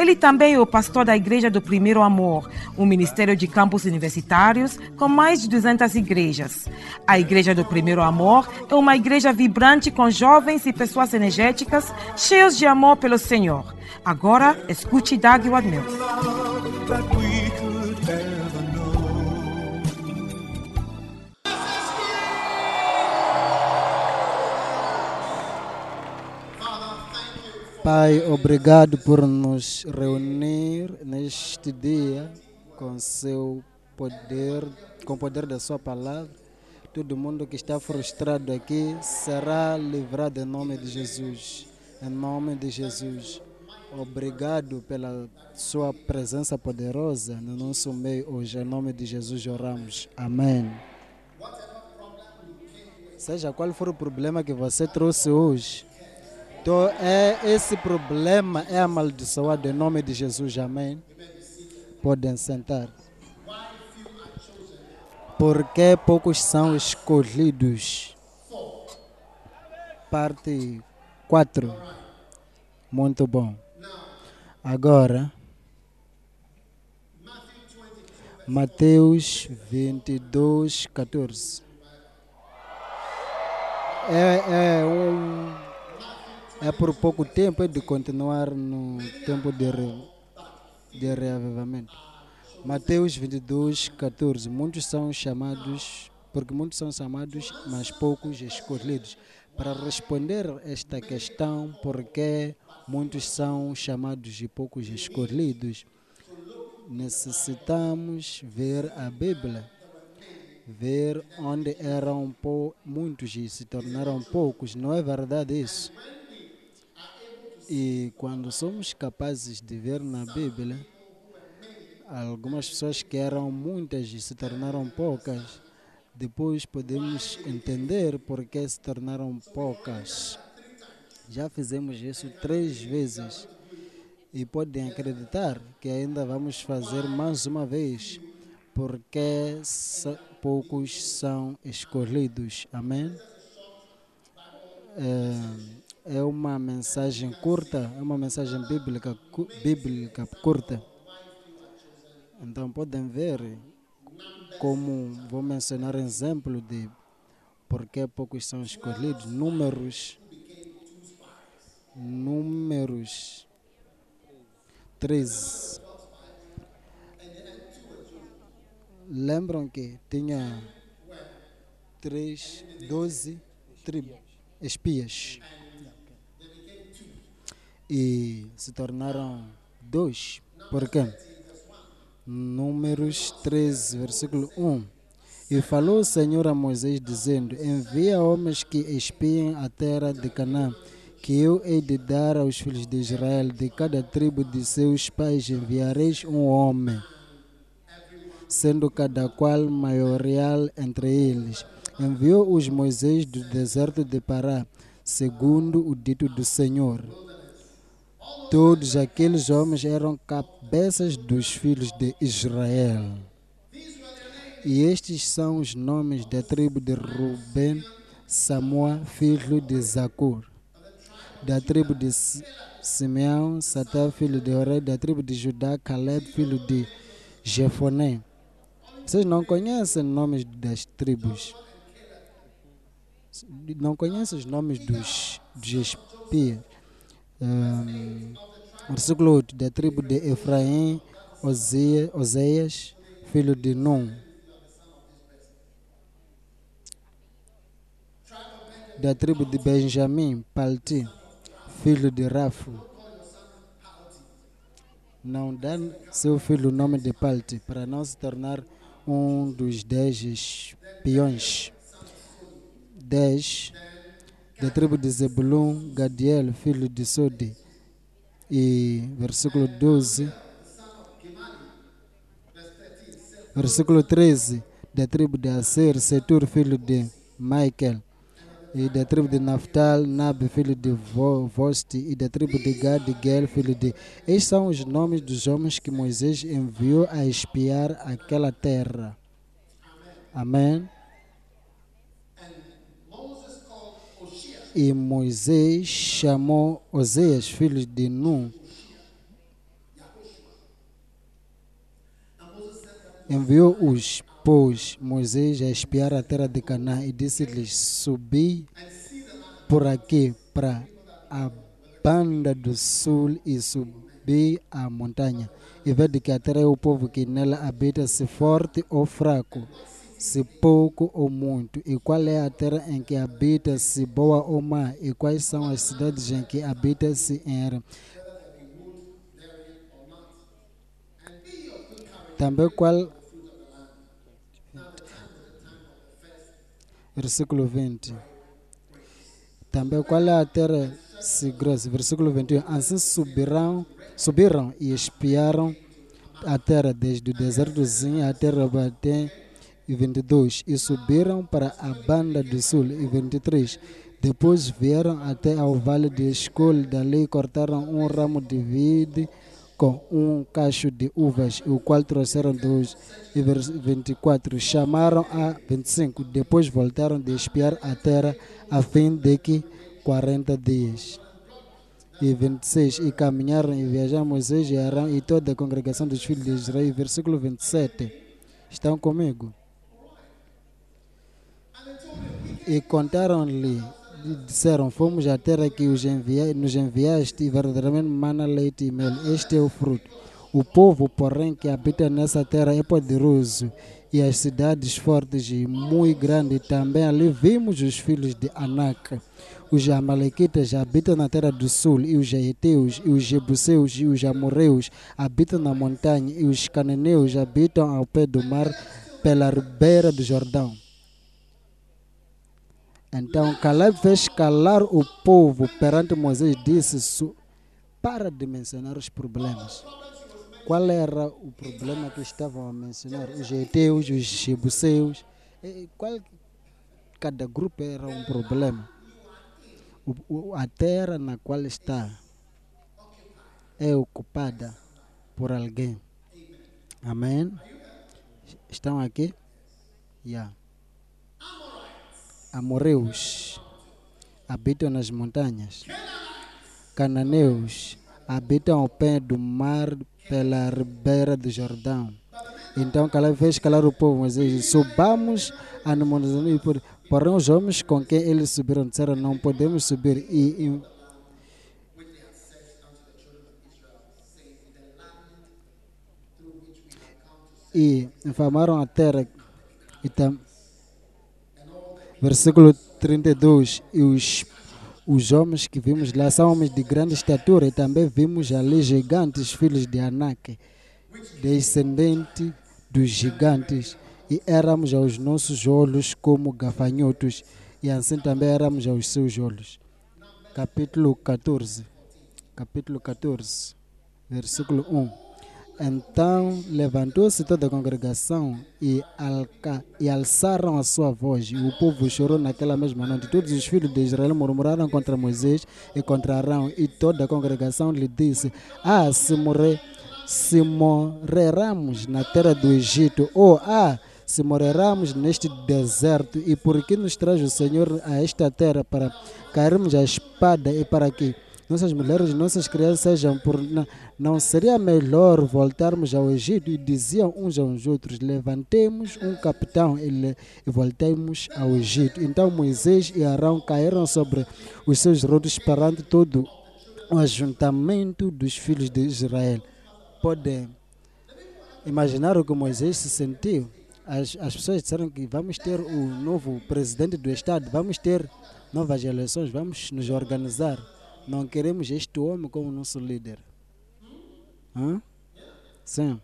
Ele também é o pastor da Igreja do Primeiro Amor, um ministério de campos universitários com mais de 200 igrejas. A Igreja do Primeiro Amor é uma igreja vibrante com jovens e pessoas energéticas, cheios de amor pelo Senhor. Agora, escute Doug Ward Pai, obrigado por nos reunir neste dia com seu poder, com o poder da sua palavra. Todo mundo que está frustrado aqui será livrado em nome de Jesus. Em nome de Jesus. Obrigado pela sua presença poderosa no nosso meio hoje. Em nome de Jesus oramos. Amém. Seja qual for o problema que você trouxe hoje, então, é, esse problema é amaldiçoado em nome de Jesus, amém? Podem sentar. Porque poucos são escolhidos. Parte 4. Muito bom. Agora, Mateus 22, 14. É, é um é por pouco tempo é de continuar no tempo de, re, de reavivamento. Mateus 22, 14. Muitos são chamados, porque muitos são chamados, mas poucos escolhidos. Para responder esta questão, porque muitos são chamados e poucos escolhidos, necessitamos ver a Bíblia. Ver onde eram muitos e se tornaram poucos. Não é verdade isso? E quando somos capazes de ver na Bíblia, algumas pessoas que eram muitas e se tornaram poucas, depois podemos entender por que se tornaram poucas. Já fizemos isso três vezes e podem acreditar que ainda vamos fazer mais uma vez, porque poucos são escolhidos. Amém? É, é uma mensagem curta, é uma mensagem bíblica, bíblica curta. Então podem ver como vou mencionar exemplo de por que poucos são escolhidos. Números. Números 13. Lembram que tinha três, 12 tribos, espias. E se tornaram dois. Por quê? Números 13, versículo 1. E falou o Senhor a Moisés, dizendo: Envia homens que espiem a terra de Canaã, que eu hei de dar aos filhos de Israel. De cada tribo de seus pais enviareis um homem, sendo cada qual maiorial entre eles. Enviou-os Moisés do deserto de Pará, segundo o dito do Senhor. Todos aqueles homens eram cabeças dos filhos de Israel. E estes são os nomes da tribo de Ruben, Samuel, filho de Zacur. Da tribo de Simeão, Satã, filho de Oré. Da tribo de Judá, Caleb, filho de Jefoné. Vocês não conhecem nomes das tribos? Não conhecem os nomes dos, dos espias? Ahm, versículo 8, da tribo de Efraim, Oseias, filho de Num. Da tribo de Benjamim, Palti, filho de Rafo. Não dá seu filho o nome de Palti, para não se tornar um dos dez espiões. 10 da tribo de Zebulun, Gadiel, filho de Sodi. E versículo 12. Versículo 13, da tribo de Aser, Setur, filho de Michael. E da tribo de Naphtali, Nab, filho de Vo- Vosti. E da tribo de Gad, Gel, filho de... Estes são os nomes dos homens que Moisés enviou a espiar aquela terra. Amém. E Moisés chamou Oséias, filho de Nun, enviou-os, pois, Moisés a espiar a terra de Canaã e disse-lhes: Subi por aqui para a banda do sul e subi a montanha. E vede que a terra é o povo que nela habita, se forte ou fraco, se pouco ou muito. E qual é a terra em que habita, se boa ou má? E quais são as cidades em que habita, se era? Também qual versículo 20. Também qual é a terra se grossa? Versículo 21. Assim subirão, subiram e espiaram a terra desde o deserto do Zin até Rabaté e 22. E subiram para a banda do sul e 23. Depois vieram até ao vale de Escol, dali cortaram um ramo de vide com um cacho de uvas, o qual trouxeram dos e vers- 24. Chamaram a 25. Depois voltaram de espiar a terra a fim de que 40 dias. E 26. E caminharam e viajaram Moisés e Arão e toda a congregação dos filhos de Israel. Versículo 27. Estão comigo? E contaram-lhe, disseram: Fomos à terra que envia, nos enviaste, e verdadeiramente mana leite e mel. Este é o fruto. O povo, porém, que habita nessa terra é poderoso, e as cidades fortes e muito grandes. Também ali vimos os filhos de Anak. Os Amalequitas habitam na terra do sul, e os Eteus, e os Jebuseus, e os Amorreus habitam na montanha, e os Cananeus habitam ao pé do mar, pela ribeira do Jordão. Então Caleb fez calar o povo perante Moisés e disse: "Su- Para de mencionar os problemas. Qual era o problema que estavam a mencionar? Os Eteus, os Jebuseus. Qual, cada grupo era um problema. O- o- a terra na qual está é ocupada por alguém. Amém? Estão aqui? Yeah. Amorreus habitam nas montanhas. Cananeus habitam ao pé do mar pela ribeira do Jordão. Então Caleb fez calar o povo, mas disse, subamos a. Por, porém os homens com quem eles subiram disseram, não podemos subir. E, e e infamaram a terra. E tam, versículo 32. E os, os homens que vimos lá são homens de grande estatura, e também vimos ali gigantes, filhos de Anak, descendente dos gigantes, e éramos aos nossos olhos como gafanhotos, e assim também éramos aos seus olhos. Capítulo 14. Capítulo 14, versículo 1. Então levantou-se toda a congregação e, alca, e alçaram a sua voz, e o povo chorou naquela mesma noite. Todos os filhos de Israel murmuraram contra Moisés e contra Arão, e toda a congregação lhe disse: Ah, se, morrer, se morreramos na terra do Egito, ou ah, se morreramos neste deserto, e por que nos traz o Senhor a esta terra para cairmos a espada e para que nossas mulheres nossas crianças sejam por. Não, não seria melhor voltarmos ao Egito? E diziam uns aos outros: Levantemos um capitão e, voltemos ao Egito. Então Moisés e Arão caíram sobre os seus rodos perante todo o ajuntamento dos filhos de Israel. Podem imaginar o que Moisés se sentiu. As, as pessoas disseram que vamos ter o novo presidente do Estado, vamos ter novas eleições, vamos nos organizar. Não queremos este homem como nosso líder. Hã? Sim.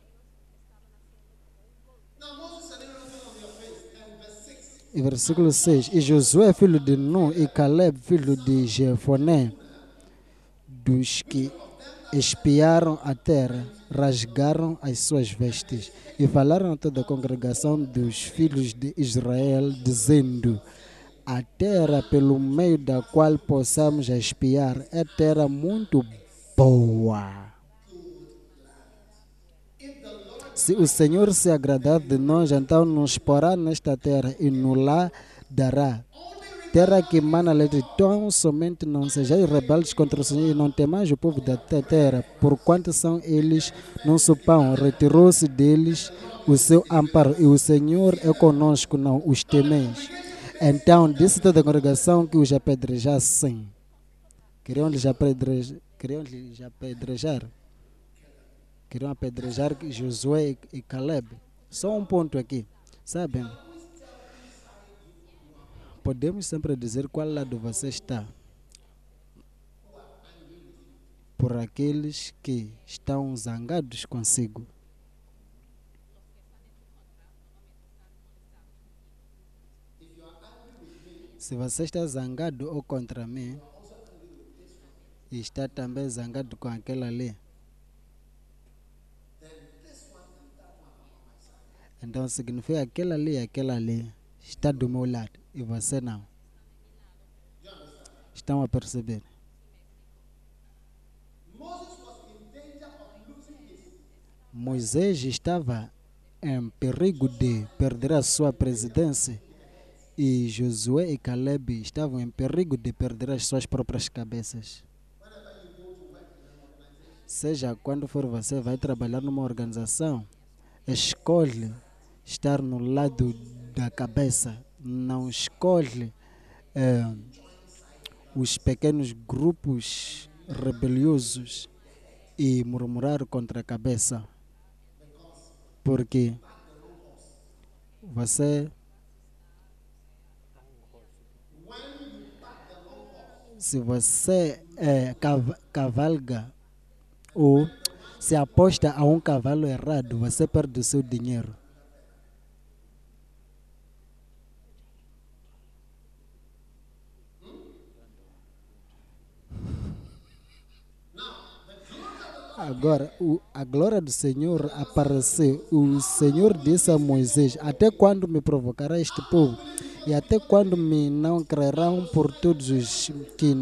E versículo 6. E Josué, filho de Nun, e Caleb, filho de Jefoné, dos que espiaram a terra, rasgaram as suas vestes e falaram a toda a congregação dos filhos de Israel, dizendo: a terra pelo meio da qual possamos espiar é terra muito boa. Se o Senhor se agradar de nós, então nos porá nesta terra e nos lá dará. Terra que mana leite, tão somente não sejais rebeldes contra o Senhor e não temais o povo da te- terra, porquanto são eles nosso pão. Retirou-se deles o seu amparo e o Senhor é conosco, não os temeis. Então disse toda a congregação que os apedrejassem. Queriam lhes apedrejar. Queriam lhes apedrejar. Queriam apedrejar Josué e Caleb. Só um ponto aqui. Sabem? Podemos sempre dizer qual lado você está. Por aqueles que estão zangados consigo. Se você está zangado ou contra mim, está também zangado com aquela ali, então significa aquela ali aquela ali está do meu lado e você não. Estão a perceber? Moisés estava em perigo de perder a sua presidência e Josué e Caleb estavam em perigo de perder as suas próprias cabeças. Seja quando for você vai trabalhar numa organização, escolhe estar no lado da cabeça, não escolhe eh, os pequenos grupos rebeliosos e murmurar contra a cabeça, porque você se você eh, cav- cavalga ou se aposta a um cavalo errado, você perde o seu dinheiro. Agora, o- a glória do Senhor apareceu. O Senhor disse a Moisés: Até quando me provocará este povo? E até quando me não crerão por todos os que.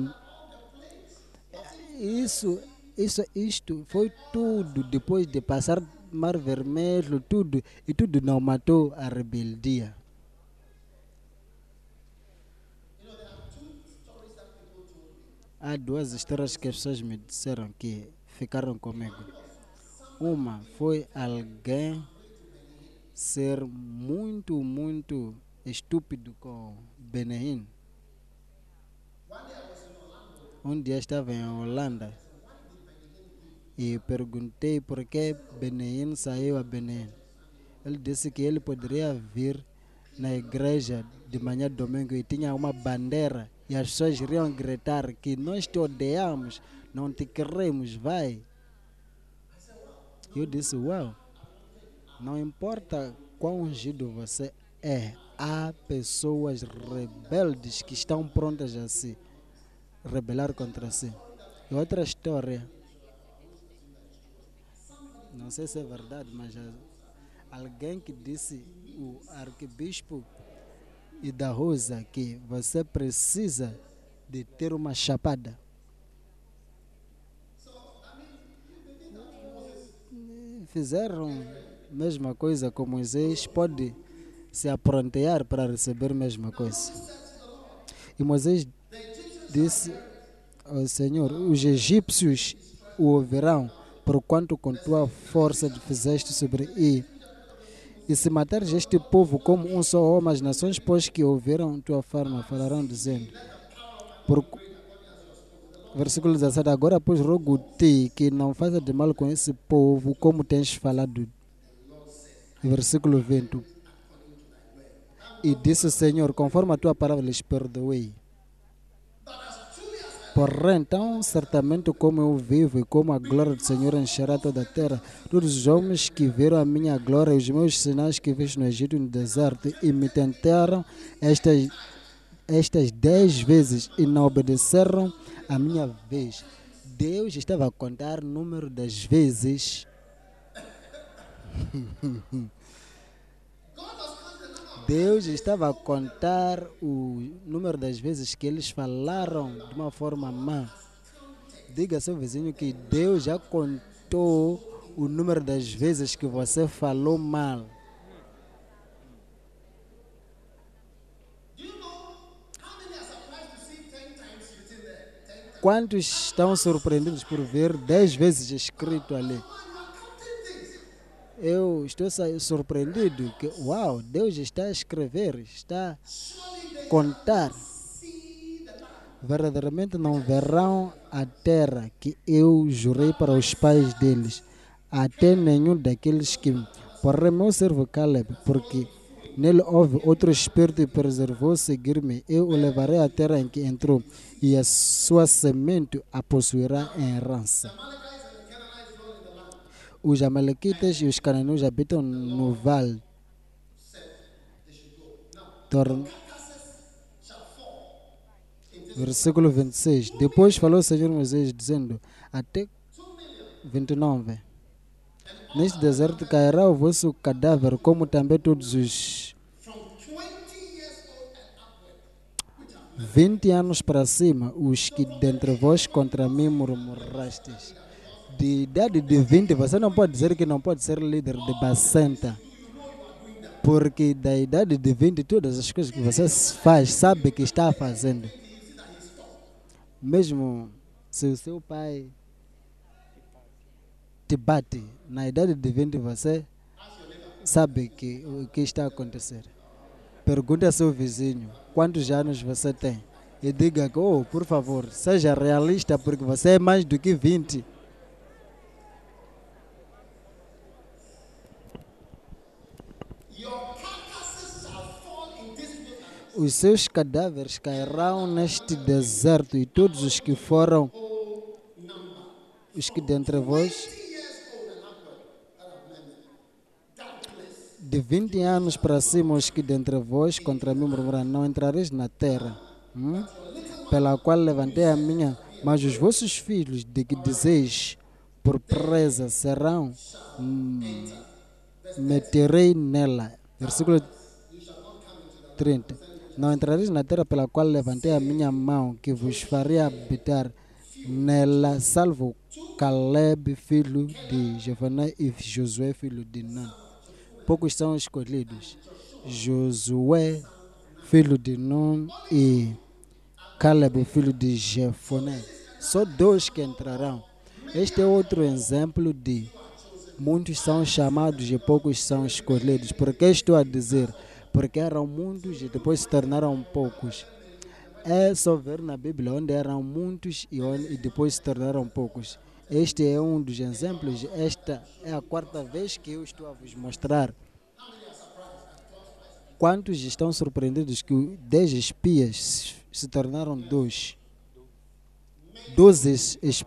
Isso, isso, isto foi tudo depois de passar Mar Vermelho, tudo, e tudo não matou a rebeldia. Há duas histórias que as pessoas me disseram que ficaram comigo. Uma foi alguém ser muito, muito estúpido com Benin. Um dia estava em Holanda e perguntei por que Benin saiu a Benin. Ele disse que ele poderia vir na igreja de manhã domingo e tinha uma bandeira e as pessoas iriam gritar que nós te odiamos, não te queremos, vai. Eu disse, uau, não importa quão ungido você é, há pessoas rebeldes que estão prontas a se rebelar contra si. E outra história, não sei se é verdade, mas alguém que disse, o arcebispo e da Rosa, que você precisa de ter uma chapada. Fizeram a mesma coisa com Moisés, pode se aprontear para receber a mesma coisa. E Moisés disse ao Senhor: Os egípcios o ouvirão, porquanto com tua força fizeste sobre e e se matares este povo como um só homem, as nações, pois que ouviram tua forma, falarão dizendo. Por... Versículo 17. Agora, pois, rogo-te que não faça de mal com esse povo, como tens falado. Versículo 20. E disse o Senhor, conforme a tua palavra lhes perdoei. Porém, então, certamente como eu vivo e como a glória do Senhor encherá toda a terra, todos os homens que viram a minha glória e os meus sinais que fiz no Egito no deserto e me tentaram estas, estas dez vezes e não obedeceram a minha vez. Deus estava a contar o número das vezes. Deus estava a contar o número das vezes que eles falaram de uma forma má. Diga seu vizinho que Deus já contou o número das vezes que você falou mal. Quantos estão surpreendidos por ver 10 vezes escrito ali? Eu estou surpreendido que, uau, Deus está a escrever, está a contar. Verdadeiramente não verão a terra que eu jurei para os pais deles, até nenhum daqueles que. Porém, meu servo Caleb, porque nele houve outro espírito e preservou seguir-me, eu o levarei à terra em que entrou, e a sua semente a possuirá em herança. Os Amalequitas e os cananeus habitam no vale. Torna- Versículo 26. Depois falou o Senhor Moisés, dizendo: Até 29. Neste deserto cairá o vosso cadáver, como também todos os 20 anos para cima, os que dentre vós contra mim murmurastes. De idade de 20, você não pode dizer que não pode ser líder de Bacenta. Porque da idade de 20, todas as coisas que você faz, sabe que está fazendo. Mesmo se o seu pai te bate, na idade de 20 você sabe que o que está a acontecer. Pergunta ao seu vizinho quantos anos você tem e diga que, oh, por favor, seja realista porque você é mais do que 20. Os seus cadáveres cairão neste deserto e todos os que foram os que dentre vós de 20 anos para cima os que dentre vós contra mim murmuram, não entrareis na terra, hum? pela qual levantei a minha, mas os vossos filhos de que dizeis por presa serão, hum, meterei nela. Versículo 30. Não entrareis na terra pela qual levantei a minha mão, que vos faria habitar nela, salvo Caleb, filho de Jefoné, e Josué, filho de Nun. Poucos são escolhidos. Josué, filho de Nun, e Caleb, filho de Jefoné. Só dois que entrarão. Este é outro exemplo de muitos são chamados e poucos são escolhidos. Por que estou a dizer? Porque eram muitos e depois se tornaram poucos. É só ver na Bíblia onde eram muitos e, onde, e depois se tornaram poucos. Este é um dos exemplos. Esta é a quarta vez que eu estou a vos mostrar. Quantos estão surpreendidos que 10 espias se tornaram dois? 12 es,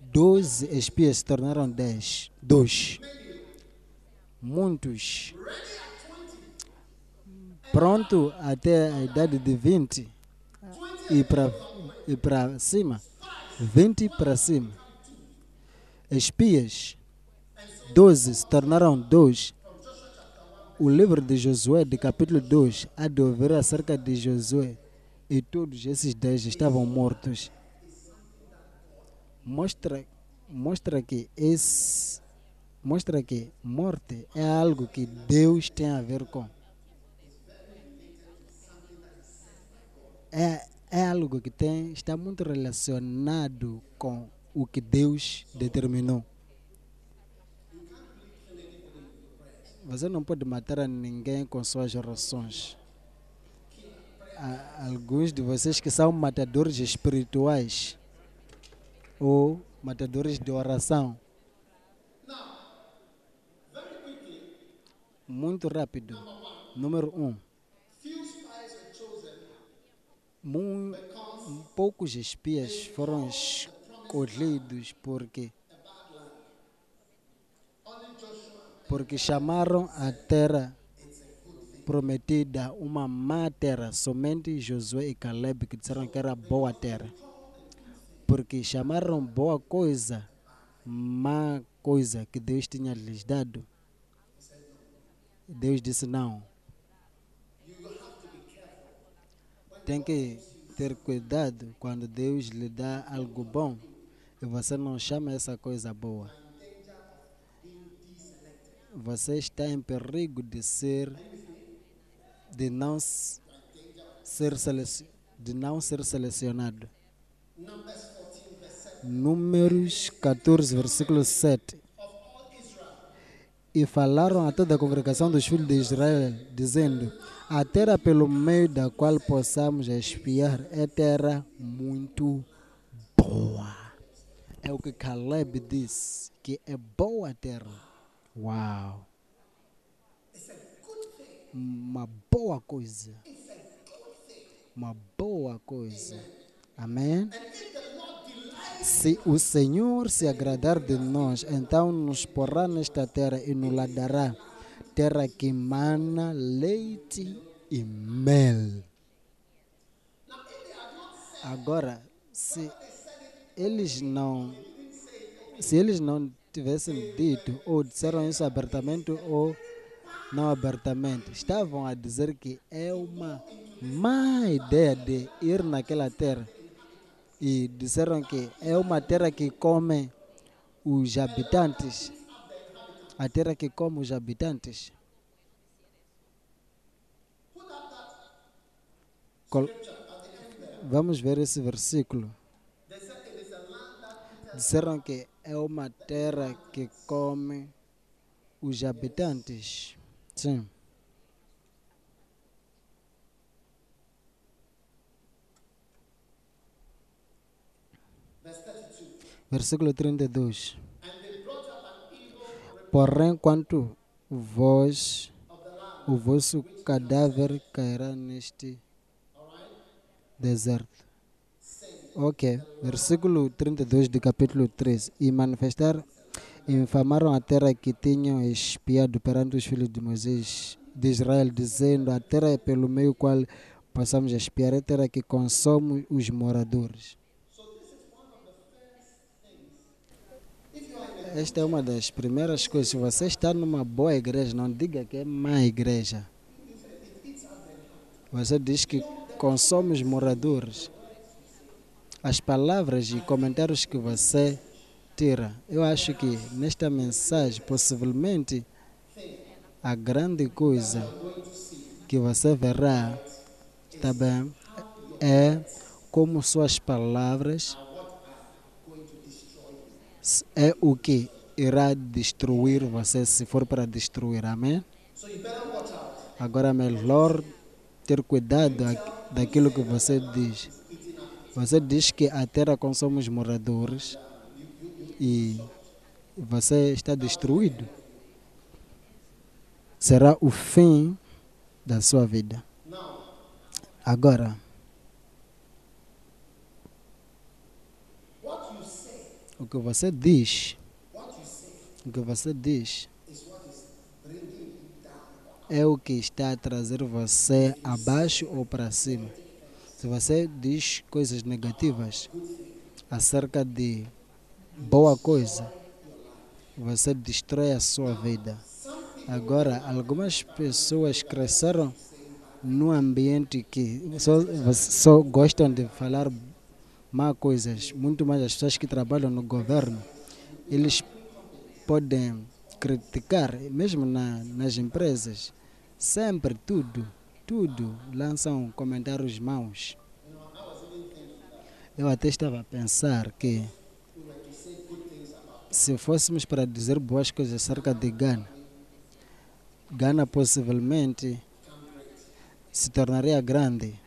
12 espias se tornaram 10. Dois. Muitos. Pronto até a idade de 20 e para e cima. 20 para cima. Espias. 12 se tornaram dois. O livro de Josué, de capítulo 2, há de ouvir acerca de Josué. E todos esses dez estavam mortos. Mostra, mostra que esse, mostra que morte é algo que Deus tem a ver com. É, é algo que tem, está muito relacionado com o que Deus determinou. Você não pode matar a ninguém com suas orações. Há alguns de vocês que são matadores espirituais ou matadores de oração. Muito rápido. Número um. Mu- poucos espias foram escolhidos porque porque chamaram a terra prometida uma má terra. Somente Josué e Caleb que disseram que era boa terra. Porque chamaram boa coisa, má coisa que Deus tinha lhes dado. Deus disse não. tem que ter cuidado quando Deus lhe dá algo bom e você não chama essa coisa boa. Você está em perigo de ser de não ser de não ser selecionado. Números 14, versículo 7. E falaram a toda a congregação dos filhos de Israel, dizendo: A terra pelo meio da qual possamos espiar é terra muito boa. É o que Caleb diz, que é boa a terra. Uau! Uma boa coisa. Uma boa coisa. Amém? Se o Senhor se agradar de nós, então nos porá nesta terra e nos dará terra que mana leite e mel. Agora, se eles não se eles não tivessem dito ou disseram isso abertamente ou não abertamente, estavam a dizer que é uma má ideia de ir naquela terra e disseram que é uma terra que come os habitantes. A terra que come os habitantes. Vamos ver esse versículo. Disseram que é uma terra que come os habitantes. Sim. Versículo 32. Porém, quanto vós, o vosso cadáver cairá neste deserto. Ok. Versículo 32 do capítulo 3. E manifestar, infamaram a terra que tinham espiado perante os filhos de Moisés, de Israel, dizendo: A terra é pelo meio qual possamos espiar, é a terra que consome os moradores. Esta é uma das primeiras coisas. Se você está numa boa igreja, não diga que é má igreja. Você diz que consome os moradores. As palavras e comentários que você tira. Eu acho que nesta mensagem, possivelmente, a grande coisa que você verá, tá bem, é como suas palavras é o que irá destruir você se for para destruir, amém? Agora é melhor ter cuidado daquilo que você diz. Você diz que a terra consome os moradores e você está destruído. Será o fim da sua vida. Agora, o que você diz, o que você diz é o que está a trazer você abaixo ou para cima. Se você diz coisas negativas acerca de boa coisa, você destrói a sua vida. Agora, algumas pessoas cresceram num ambiente que só, só gostam de falar má coisas, muito mais as pessoas que trabalham no governo, eles podem criticar, mesmo na, nas empresas, sempre tudo, tudo lançam comentários maus. Eu até estava a pensar que se fôssemos para dizer boas coisas acerca de Gana, Gana possivelmente se tornaria grande.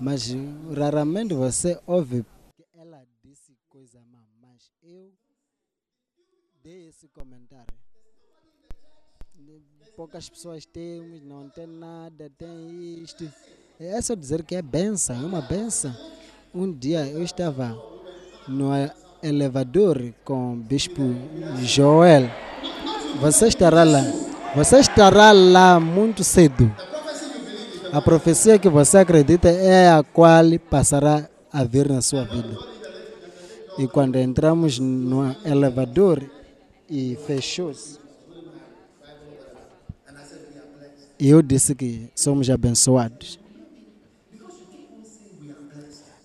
Mas raramente você ouve que ela disse coisa má, mas eu dei esse comentário. Poucas pessoas temos, não tem nada, tem isto. É só dizer que é benção, é uma benção. Um dia eu estava no elevador com o bispo Joel. Você estará lá. Você estará lá muito cedo. A profecia que você acredita é a qual passará a vir na sua vida. E quando entramos no elevador e fechou-se, E eu disse que somos abençoados.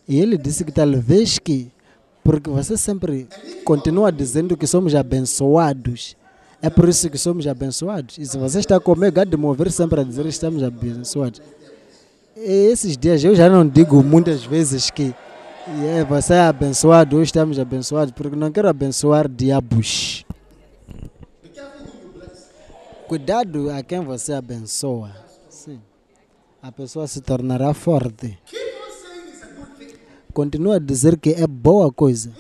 E ele disse que talvez que, porque você sempre continua dizendo que somos abençoados, é por isso que somos abençoados. E se você está comigo, há de mover sempre a dizer que estamos abençoados. E esses dias eu já não digo muitas vezes que é, você é abençoado, hoje estamos abençoados, porque não quero abençoar diabos. Cuidado a quem você abençoa. Sim. A pessoa se tornará forte. Continua a dizer que é boa coisa.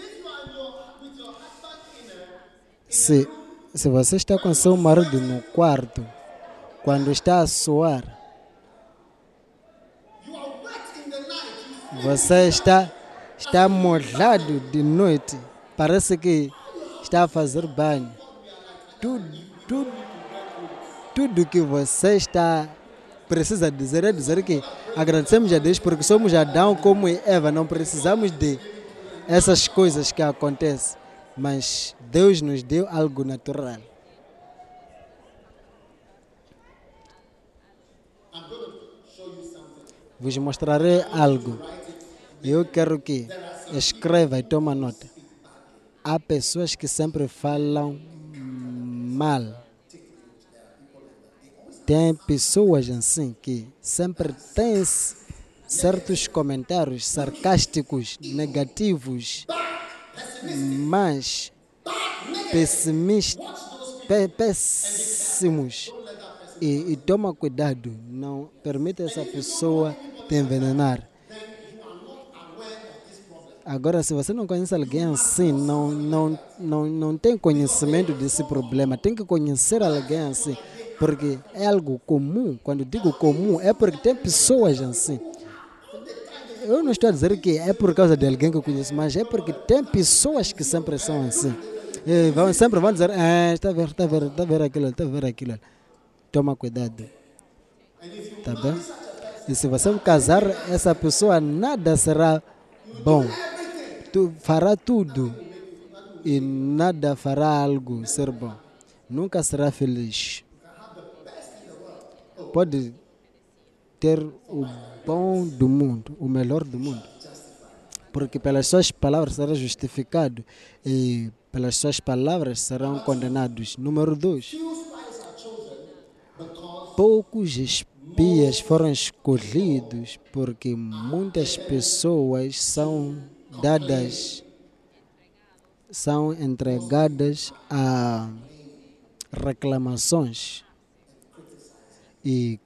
Se, se você está com seu marido no quarto, quando está a suar, você está, está molhado de noite, parece que está a fazer banho. Tudo, tudo, tudo que você está precisa dizer é dizer que agradecemos a Deus porque somos Adão como Eva, não precisamos de essas coisas que acontecem, mas Deus nos deu algo natural. Vos mostrarei algo. Eu quero que escreva e toma nota. Há pessoas que sempre falam mal tem pessoas assim que sempre têm certos comentários sarcásticos, negativos, mas pessimistas. E, e toma cuidado, não permita essa pessoa te envenenar. Agora, se você não conhece alguém assim, não, não, não, não tem conhecimento desse problema, tem que conhecer alguém assim porque é algo comum. Quando digo comum, é porque tem pessoas assim. Eu não estou a dizer que é por causa de alguém que eu conheço, mas é porque tem pessoas que sempre são assim. E vão, sempre vão dizer, ah, está a ver, está a ver, está a ver aquilo, está a ver aquilo. Toma cuidado. Tá bem? E se você casar, essa pessoa nada será bom. Tu fará tudo e nada fará algo ser bom. Nunca será feliz pode ter o bom do mundo, o melhor do mundo. Porque pelas suas palavras será justificado e pelas suas palavras serão condenados. Número dois, poucos espias foram escolhidos porque muitas pessoas são dadas, são entregadas a reclamações e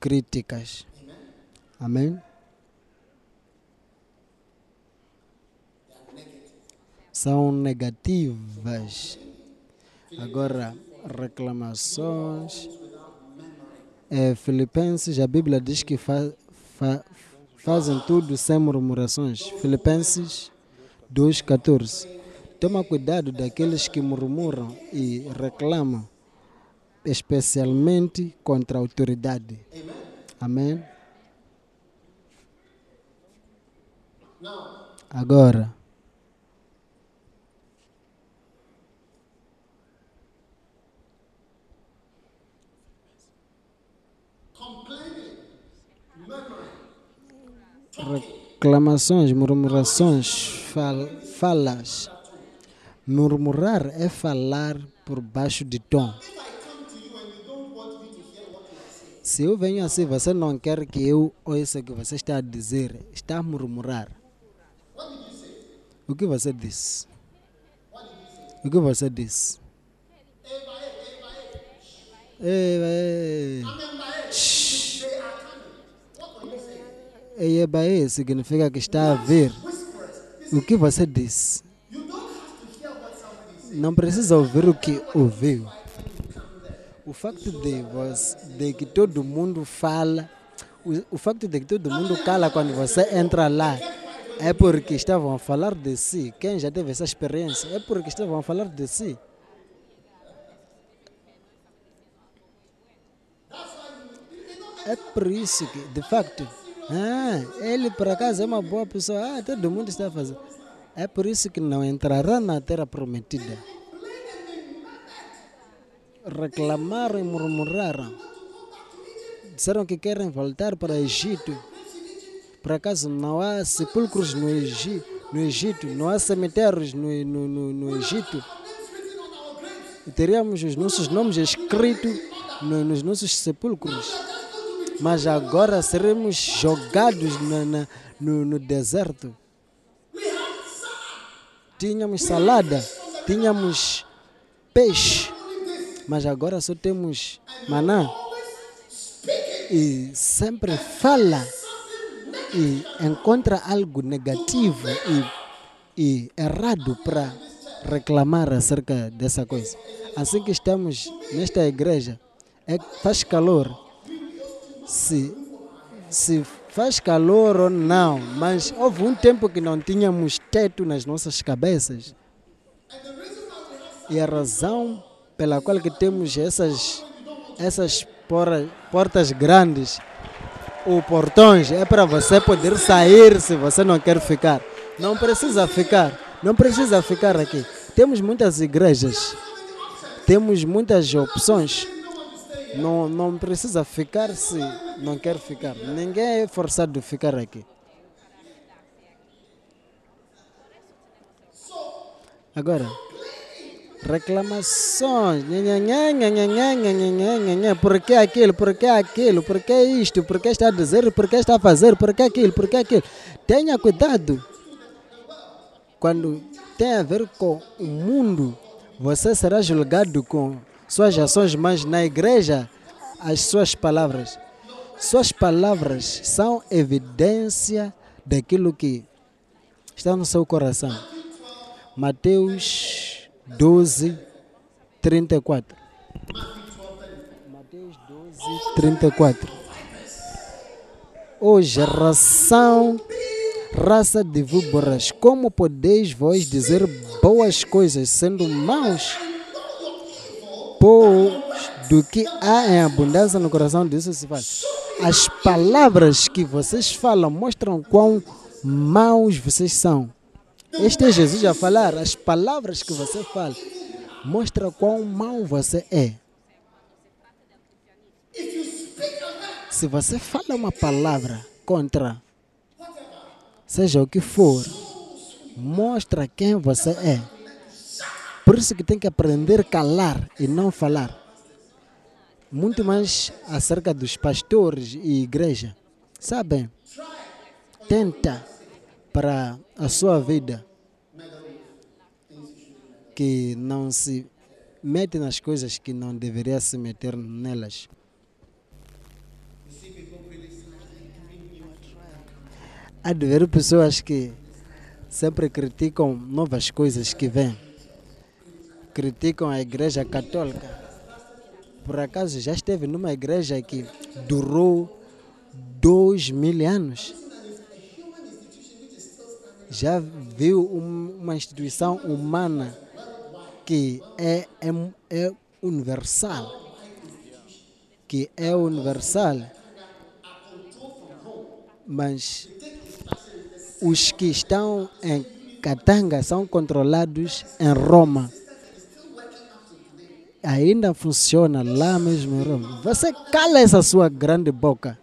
críticas. Amém? São negativas. Agora, reclamações. É, Filipenses, a Bíblia diz que fa, fa, fazem tudo sem murmurações. Filipenses 2,14. Toma cuidado daqueles que murmuram e reclamam especialmente contra a autoridade. Amém? Agora, reclamações, murmurações, fal, falas. Murmurar é falar por baixo de tom. Se eu venho assim, você não quer que eu ouça o que você está a dizer, está a murmurar. O que você disse? O que você disse? Ei, Ebaê significa que está a ver o que você disse. Não precisa ouvir o que ouviu. O facto de, você, de que todo mundo fala, o, o facto de que todo mundo cala quando você entra lá, é porque estavam a falar de si. Quem já teve essa experiência é porque estavam a falar de si. É por isso que, de facto, ah, ele por acaso é uma boa pessoa, ah, todo mundo está a fazer. É por isso que não entrará na terra prometida reclamaram e murmuraram. disseram que querem voltar para o Egito. Por acaso não há sepulcros no, Egi, no Egito, não há cemitérios no, no, no, no Egito. E teríamos os nossos nomes escritos no- nos nossos sepulcros. Mas agora seremos jogados na- na- no, no deserto. Tínhamos salada, tínhamos peixe, mas agora só temos maná. E sempre fala e encontra algo negativo e, e errado para reclamar acerca dessa coisa. Assim que estamos nesta igreja, é, faz calor. Se, se faz calor ou não, mas houve um tempo que não tínhamos teto nas nossas cabeças. E a razão pela qual que temos essas, essas pora- portas grandes ou portões é para você poder sair se você não quer ficar. Não precisa ficar, não precisa ficar aqui. Temos muitas igrejas, temos muitas opções. Não, não precisa ficar se não quer ficar. Ninguém é forçado a ficar aqui. Agora, reclamações, por que aquilo, por que aquilo, por que isto, por que está a dizer, por que está a fazer, por que aquilo, por que aquilo. Tenha cuidado. Quando tem a ver com o mundo, você será julgado com suas ações, mas na igreja, as suas palavras. Suas palavras são evidência daquilo que está no seu coração. Mateus 12, 34. Mateus 12, 34. Ô geração, raça de víboras, como podeis vós dizer boas coisas sendo maus? Pois do que há em abundância no coração disso se fala. As palavras que vocês falam mostram quão maus vocês são. Este é Jesus a falar. As palavras que você fala mostram quão mau você é. Se você fala uma palavra contra, seja o que for, mostra quem você é. Por isso que tem que aprender a calar e não falar. Muito mais acerca dos pastores e igreja. Sabem? Tenta para a sua vida que não se mete nas coisas que não deveria se meter nelas. Há de haver pessoas que sempre criticam novas coisas que vêm. Criticam a igreja católica. Por acaso já esteve numa igreja que durou dois mil anos? Já viu um- uma instituição humana que é, é, é universal? Que é universal. Mas os que estão em Katanga são controlados em Roma. Ainda funciona lá mesmo em Roma. Você cala essa sua grande boca.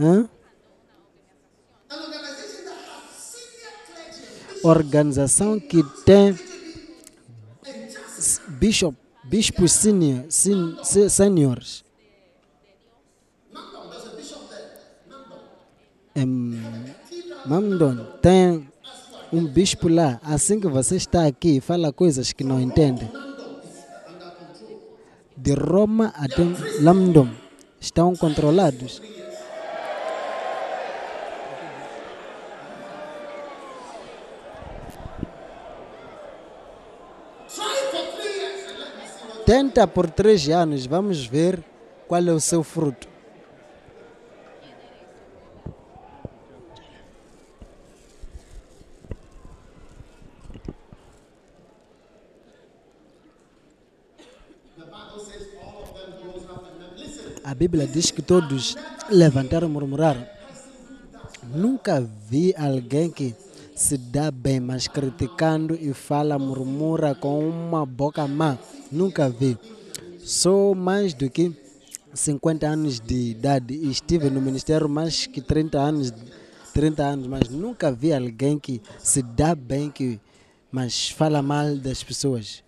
Hã? Organização que tem bishop, bispos senior, sen, se- seniors. Em Mamdon tem um bispo lá. Assim que você está aqui fala coisas que não entende. De Roma até Lamdom estão controlados. Tenta por três anos, vamos ver qual é o seu fruto. A Bíblia diz que todos levantaram e murmuraram. Nunca vi alguém que se dá bem, mas criticando e fala, murmura com uma boca má. Nunca vi. Sou mais do que 50 anos de idade e estive no ministério mais que 30 anos, 30 anos, mas nunca vi alguém que se dá bem, que, mas fala mal das pessoas,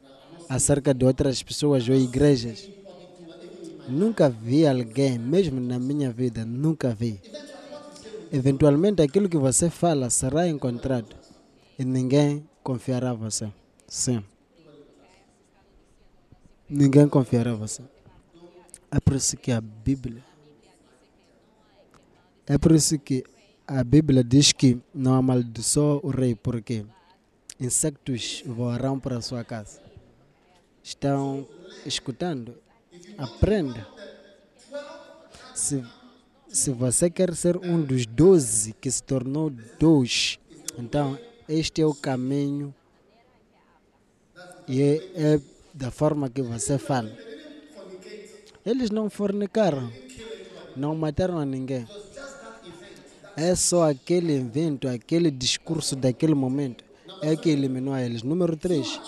acerca de outras pessoas ou igrejas. Nunca vi alguém, mesmo na minha vida, nunca vi. Eventualmente aquilo que você fala será encontrado e ninguém confiará a você. Sim. Ninguém confiará a você. É por isso que a Bíblia. É por isso que a Bíblia diz que não amaldiçoa o rei, porque insectos voarão para a sua casa. Estão escutando? Aprenda. Se, se você quer ser um dos doze que se tornou dois, então este é o caminho e é, é da forma que você fala. Eles não fornicaram, não mataram a ninguém. É só aquele evento, aquele discurso daquele momento é que eliminou eles. Número 3.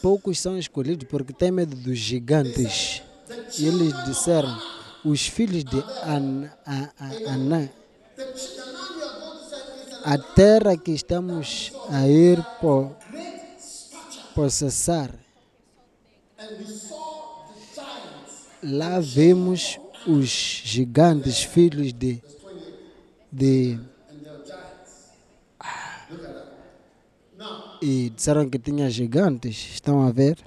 Poucos são escolhidos porque têm medo dos gigantes. E eles disseram: os filhos de An A- A- Anã, a terra que estamos a ir po processar. Lá vemos os gigantes, filhos de, de e disseram que tinha gigantes. Estão a ver?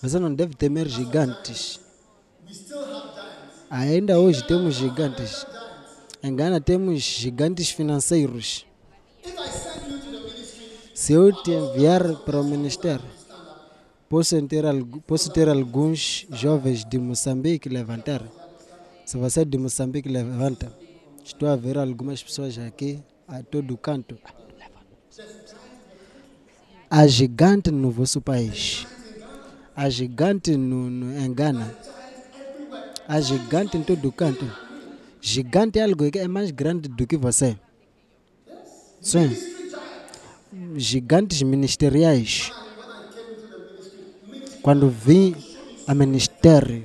Você não deve temer gigantes. Ainda hoje temos gigantes. Em Gana temos gigantes financeiros. Se eu te enviar para o ministério, posso ter, posso ter alguns jovens de Moçambique levantar. Se você é de Moçambique, levanta. Estou a ver algumas pessoas aqui a todo canto. Há gigante no vosso país. Há gigante no, no, em Gana. Há gigante em todo canto. Gigante é algo que é mais grande do que você. Sim gigantes ministeriais. Quando vim a ministério,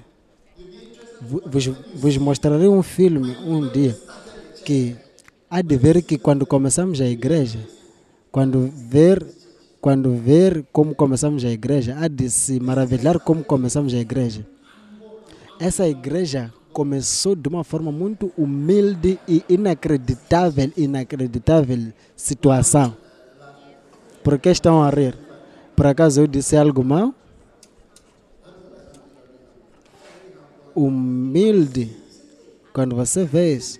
vo- vos, vos mostrarei um filme um dia que há de ver que quando começamos a igreja, quando ver, quando ver como começamos a igreja, há de se maravilhar como começamos a igreja. Essa igreja começou de uma forma muito humilde e inacreditável, inacreditável situação. Por que estão a rir? Por acaso eu disse algo mal? Humilde. Quando você vê isso,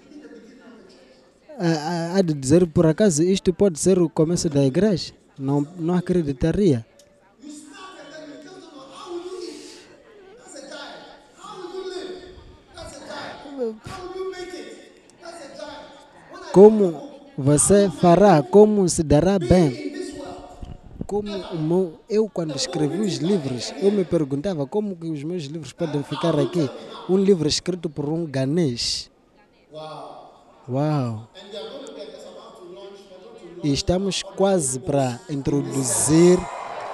há- de dizer por acaso isto pode ser o começo da igreja? Não, não acreditaria. Como você fará? Como se dará bem? Como eu quando escrevi os livros, eu me perguntava como que os meus livros podem ficar aqui. Um livro escrito por um ganês. Uau! E estamos quase para introduzir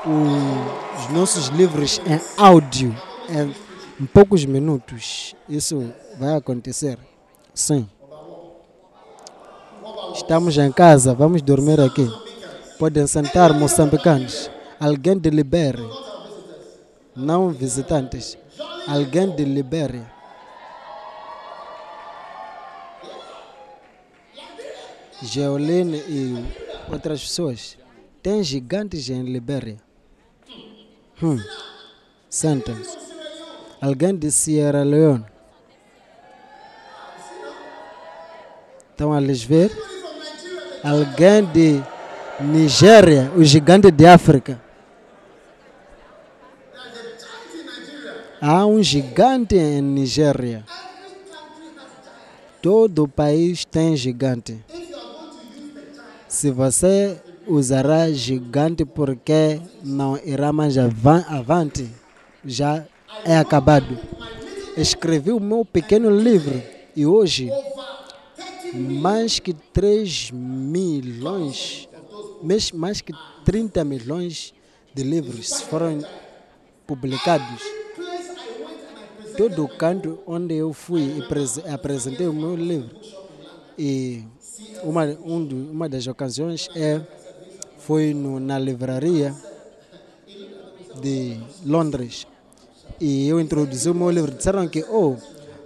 os nossos livros em áudio em poucos minutos. Isso vai acontecer. Sim. Estamos em casa, vamos dormir aqui. Podem sentar moçambicanos. Alguém de Libéria. Não visitantes. Alguém de Libéria. Geoline e outras pessoas. Tem gigantes em Libéria. Hum. Sentem-se. Alguém de Sierra Leone. Estão a lhes ver? Alguém de Nigéria, o gigante de África. Há um gigante em Nigéria. Todo país tem gigante. Se você usará gigante porque não irá mais avan- avante, já é acabado. Escrevi o meu pequeno livro e hoje mais que 3 milhões, mais, que 30 milhões de livros foram publicados. Todo canto onde eu fui e prese- apresentei o meu livro. E uma, um uma das ocasiões é, foi no, na livraria de Londres. E eu introduzi o meu livro. Disseram que, oh,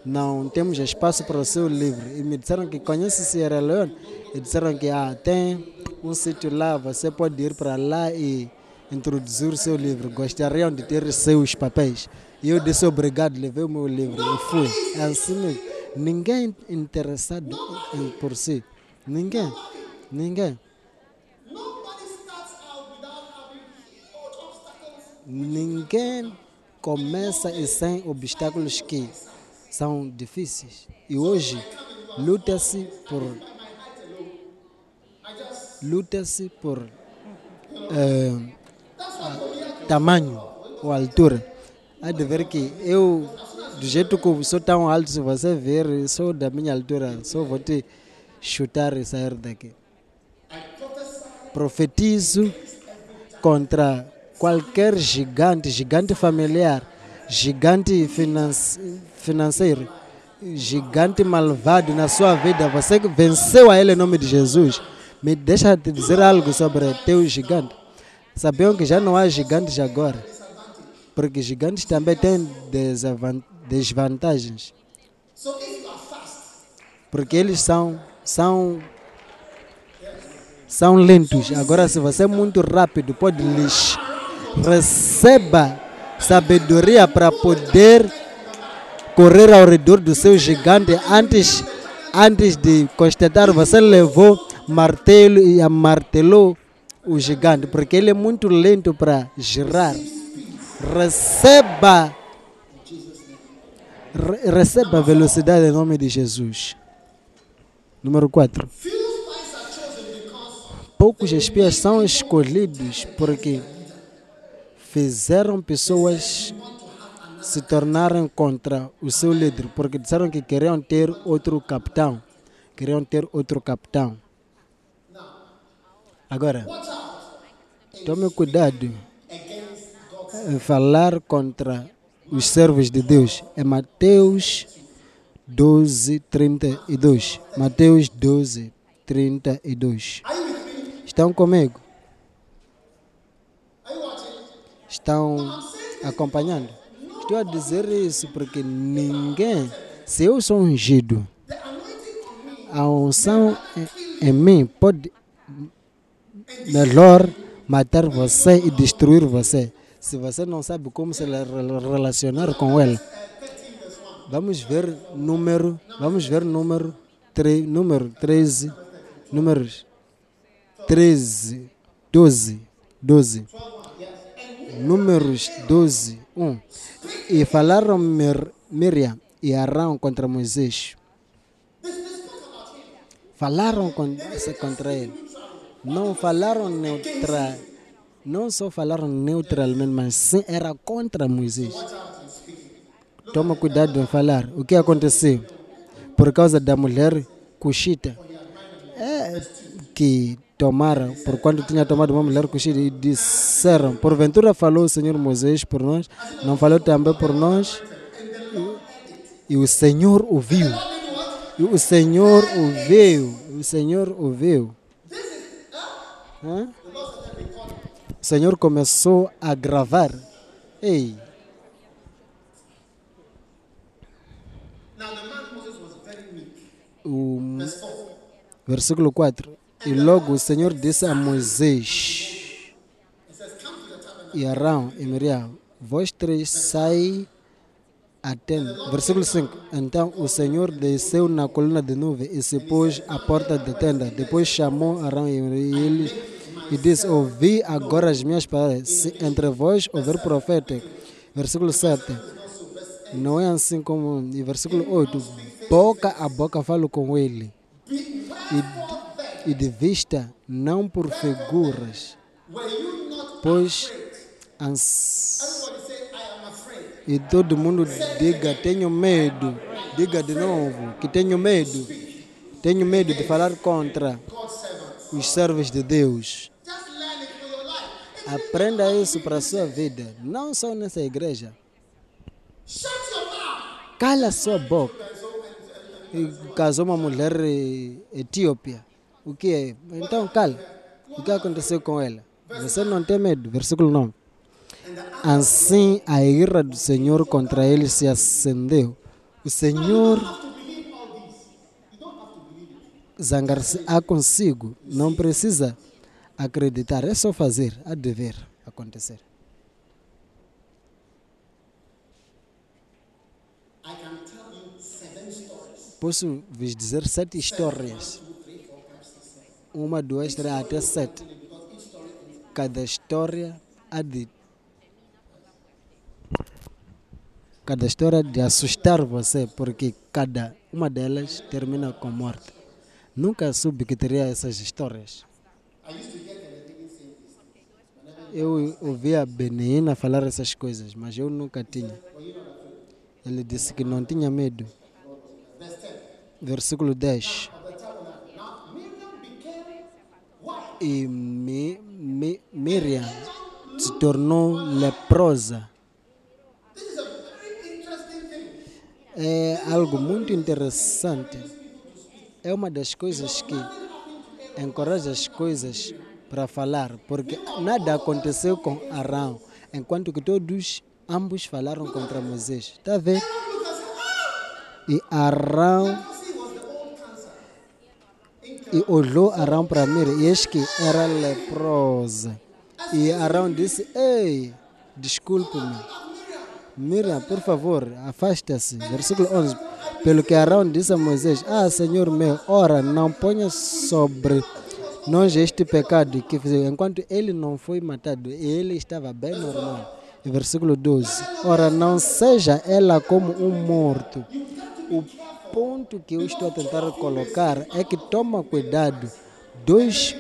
não temos espaço para o seu livro. E me disseram que conhece Sierra Leone. E disseram que ah, tem um sítio lá, você pode ir para lá e introduzir o seu livro. Gostariam de ter seus papéis. E eu disse obrigado, levei o meu livro e fui. É assim mesmo. Ninguém interessado por si. Ninguém. Ninguém. Ninguém começa e sem obstáculos que são difíceis. E hoje luta-se por luta-se por eh, tamanho ou altura. Há de ver que eu, do jeito que sou tão alto, se você ver, sou da minha altura, só vou te chutar e sair daqui. Profetizo contra qualquer gigante, gigante familiar, gigante finance- financeiro, gigante malvado na sua vida. Você venceu a ele em nome de Jesus. Me deixa te dizer algo sobre teu gigante. Sabiam que já não há gigantes agora? Porque gigantes também têm desvantagens. Porque eles são, são são lentos. Agora, se você é muito rápido, pode lhes receba sabedoria para poder correr ao redor do seu gigante antes, antes de constatar você levou martelo e amartelou o gigante, porque ele é muito lento para girar. Receba re- receba velocidade em nome de Jesus. Número 4 poucos espias são escolhidos porque fizeram pessoas se tornarem contra o seu líder, porque disseram que queriam ter outro capitão, queriam ter outro capitão. Agora, tome cuidado em falar contra os servos de Deus. É Mateus 12, 32. Mateus 12, 32. Estão comigo? Estão acompanhando? Estou a dizer isso porque ninguém, se eu sou ungido, a unção em mim pode melhor matar você e destruir você. Se você não sabe como se rela- relacionar com ela. Vamos ver número, vamos ver número, tre, número 13, números 13, 12, 12. Números 12, 1. E falaram Mir, Miriam e Arão contra Moisés. Falaram con- contra ele. Não falaram neutra, não só falaram neutralmente, mas sim era contra Moisés. Toma cuidado em falar. O que aconteceu? Por causa da mulher cuxita. É que tomaram, por quando tinha tomado uma mulher cuxita, e disseram: Porventura falou o Senhor Moisés por nós, não falou também por nós. E, e o Senhor ouviu. E o Senhor ouviu. O Senhor ouviu. O Senhor começou a gravar. Ei, o Verse 4. versículo 4. E logo o Senhor disse a Moisés e Arão e Miriam: Vós três sai Versículo 5. Então o Senhor desceu na coluna de nuvem e se pôs à porta da tenda. Depois chamou Arão e e eles e disse: Ouvi agora as minhas palavras. Se entre vós houver profeta. Versículo 7. Não é assim como. E versículo 8. Boca a boca falo com ele. E, e de vista, não por figuras. Pois. Ans, e todo mundo diga: Tenho medo. Diga de novo: Que tenho medo. Tenho medo de falar contra os servos de Deus. Aprenda isso para a sua vida, não só nessa igreja. Cala sua boca. E casou uma mulher eh, etíope. O que é? Então cala. O que aconteceu com ela? Você não tem medo. Versículo 9. Assim a ira do Senhor contra ele se acendeu. O Senhor zangar-se-á consigo. Não precisa acreditar, é só fazer, há de ver acontecer. Posso vos dizer sete histórias. Uma, duas, três, até sete. Cada história há de. Cada história de assustar você, porque cada uma delas termina com morte. Nunca soube que teria essas histórias. Eu ouvia a Benina falar essas coisas, mas eu nunca tinha. Ele disse que não tinha medo. Versículo 10. E Mi, Mi, Miriam se tornou leprosa. É algo muito interessante. É uma das coisas que encoraja as coisas para falar, porque nada aconteceu com Arão, enquanto que todos, ambos falaram contra Moisés. Está ver? E Arão e olhou Arão para Miriam, e eis que era leprosa. E Arão disse: Ei, desculpe-me. Miriam, por favor, afasta-se. Versículo 11. Pelo que Arão disse a Moisés: Ah, Senhor meu, ora, não ponha sobre nós este pecado que fizemos. Enquanto ele não foi matado, ele estava bem normal. Versículo 12. Ora, não seja ela como um morto. O ponto que eu estou a tentar colocar é que toma cuidado. Dois,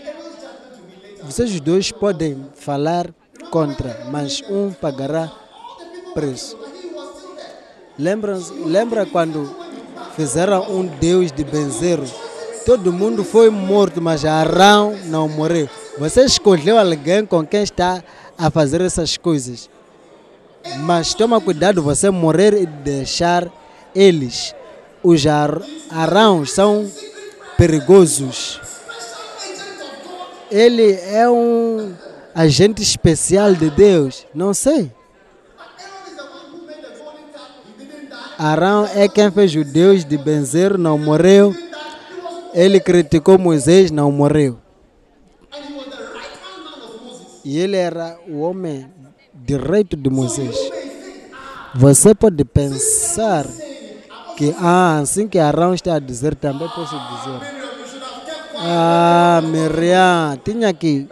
vocês dois podem falar contra, mas um pagará preço. Lembra, lembra quando fizeram um deus de benzeiro? Todo mundo foi morto, mas Arão não morreu. Você escolheu alguém com quem está a fazer essas coisas. Mas toma cuidado você morrer e deixar eles. Os ar- Arãos são perigosos. Ele é um agente especial de Deus. Não sei. Arão é quem fez o Deus de benzer, não morreu. Ele criticou Moisés, não morreu. E ele era o homem direito de Moisés. Você pode pensar que ah, assim que Arão está a dizer, também posso dizer. Ah, Miriam, tinha que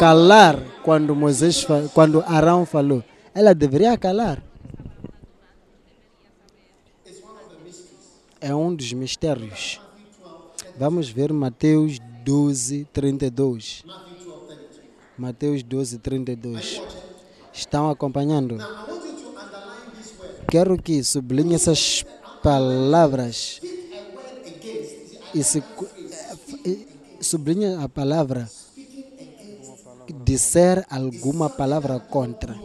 calar quando Moisés, quando Arão falou. Ela deveria calar. É um dos mistérios. Vamos ver Mateus 12, 32. Mateus 12, 32. Estão acompanhando? Quero que sublinhe essas palavras. E se, sublinhe a palavra. Disser alguma palavra contra.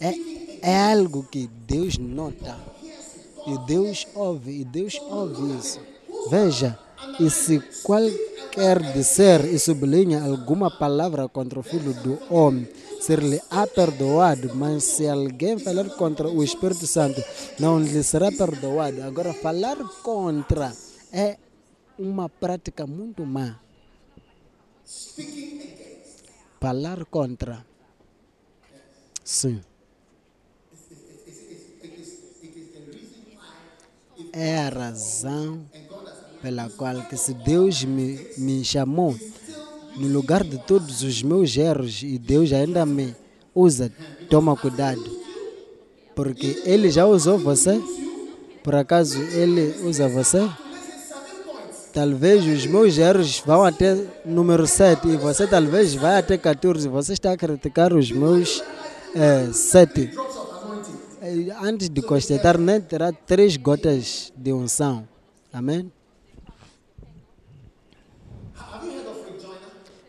É, é algo que Deus nota. E Deus ouve, e Deus ouve isso. Veja, e se qualquer disser e sublinha alguma palavra contra o Filho do Homem, ser-lhe á perdoado, mas se alguém falar contra o Espírito Santo, não lhe será perdoado. Agora, falar contra é uma prática muito má. Falar contra. Sim. É a razão pela qual que se Deus me, me chamou no lugar de todos os meus erros e Deus ainda me usa, toma cuidado. Porque Ele já usou você? Por acaso Ele usa você? Talvez os meus erros vão até número 7 e você talvez vai até 14. Você está a criticar os meus eh, 7. Eh, Antes de constatar, nem terá três gotas de unção. Amém?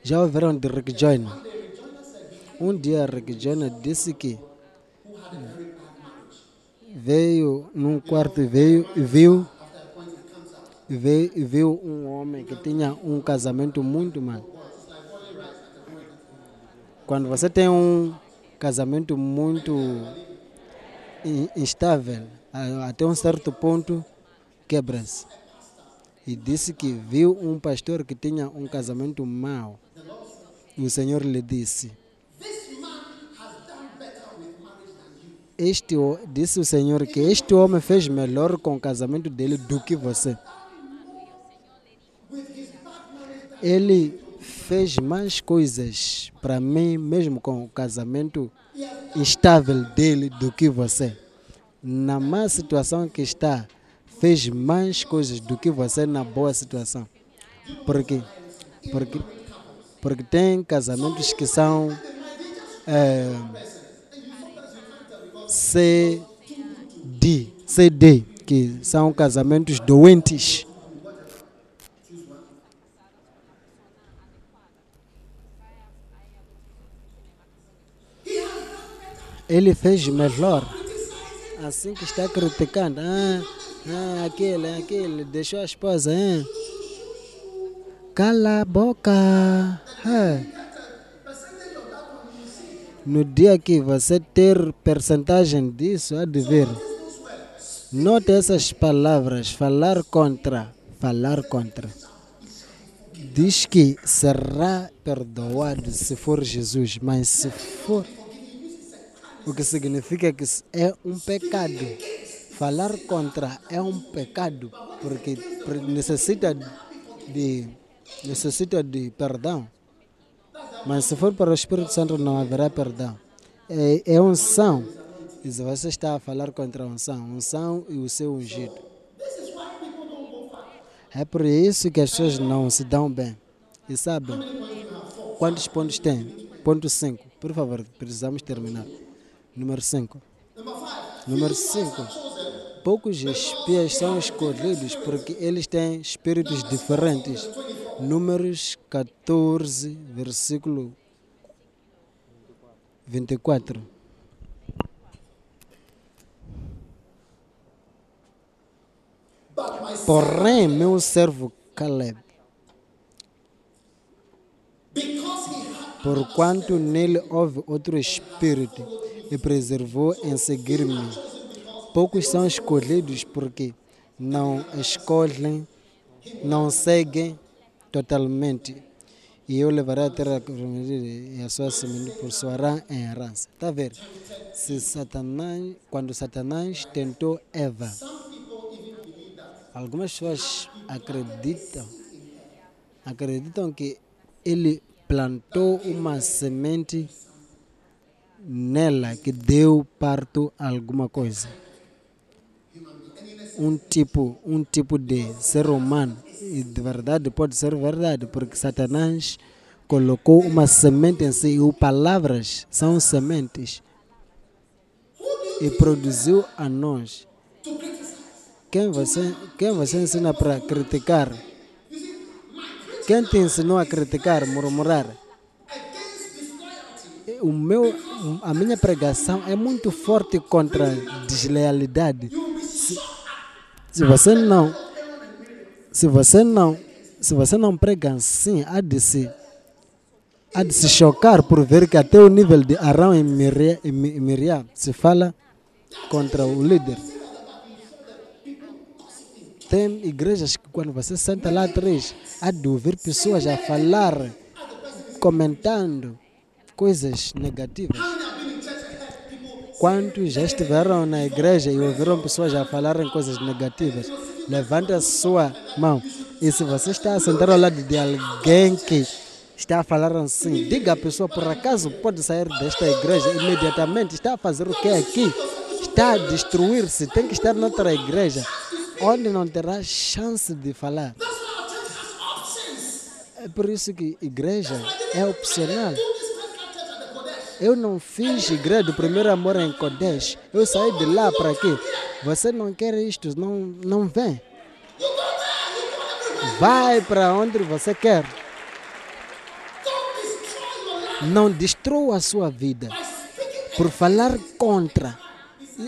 Já ouviram de Rick Joyner? Um dia Rick Jonah disse que veio num quarto veio e viu veio, viu um homem que tinha um casamento muito mal. Quando você tem um casamento muito instável, até um certo ponto quebra-se. E disse que viu um pastor que tinha um casamento mau. E o Senhor lhe disse: este, disse o Senhor que este homem fez melhor com o casamento dele do que você. Ele fez mais coisas para mim, mesmo com o casamento instável dele, do que você. Na má situação que está, fez mais coisas do que você na boa situação. Porque, porque, porque tem casamentos que são é, CD, CD, que são casamentos doentes. Ele fez melhor. Assim que está criticando. Ah, ah, aquele, aquele, deixou a esposa. hein? Cala a boca. Ah. No dia que você ter percentagem disso, há de ver. Note essas palavras, falar contra, falar contra. Diz que será perdoado se for Jesus, mas se for, o que significa que é um pecado. Falar contra é um pecado, porque necessita de, necessita de perdão. Mas se for para o Espírito Santo não haverá perdão. É, é unção. E você está a falar contra a unção, unção e o seu ungido. É por isso que as pessoas não se dão bem. E sabem quantos pontos tem? Ponto 5. Por favor, precisamos terminar. Número 5. Número 5. Poucos espias são escolhidos porque eles têm espíritos diferentes. Números 14, versículo 24. Porém, meu servo Caleb, porquanto nele houve outro espírito e preservou em seguir-me. Poucos são escolhidos porque não escolhem, não seguem totalmente. E eu levarei a terra e a sua semente possuará em herança. Está a ver? Se Satanás, quando Satanás tentou Eva, algumas pessoas acreditam, acreditam que ele plantou uma semente nela que deu parto a alguma coisa. Um tipo, um tipo de ser humano. E de verdade pode ser verdade, porque Satanás colocou uma semente em si, e palavras são sementes. E produziu a nós. Quem você, quem você ensina para criticar? Quem te ensinou a criticar, murmurar? O meu, a minha pregação é muito forte contra a deslealidade. Se, se você não, se você não, se você não prega assim, há de se, há de se chocar por ver que até o nível de Arão e Miriam, e Mi- Miriam se fala contra o líder. Tem igrejas que quando você senta lá atrás, há de ouvir pessoas a falar, comentando coisas negativas. Quantos já estiveram na igreja e ouviram pessoas a falarem coisas negativas? Levante a sua mão. E se você está sentado ao lado de alguém que está a falar assim, diga à pessoa, por acaso pode sair desta igreja imediatamente? Está a fazer o que aqui? Está a destruir-se, tem que estar noutra igreja, onde não terá chance de falar. É por isso que igreja é opcional. Eu não fiz igreja do primeiro amor em Kodesh. Eu saí de lá para quê? Você não quer isto, não, não vem. Vai para onde você quer. não destrua a sua vida por falar contra.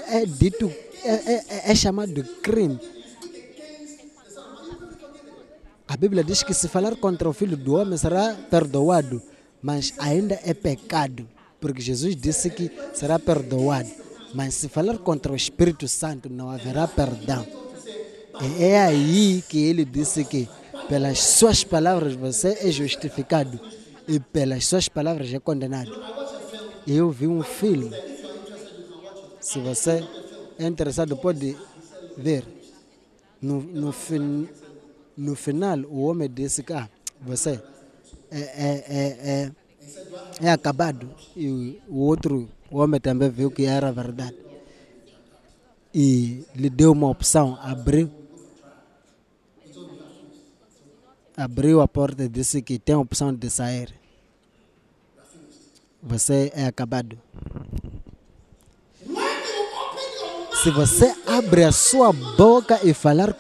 É dito, é, é- é- é chamado de crime. A Bíblia diz que se falar contra o filho do homem será perdoado, mas ainda é pecado, porque Jesus disse que será perdoado. Mas se falar contra o Espírito Santo não haverá perdão. E é aí que ele disse que pelas suas palavras você é justificado e pelas suas palavras é condenado. Eu vi um filme. Se você é interessado, pode ver. No, no, fin, no final, o homem disse que ah, você é, é, é, é, é acabado. E o, outro homem também viu que era verdade. E lhe deu uma opção, abriu. Abriu a porta e disse que tem a opção de sair. Você é acabado. Se você abre a sua boca e falar,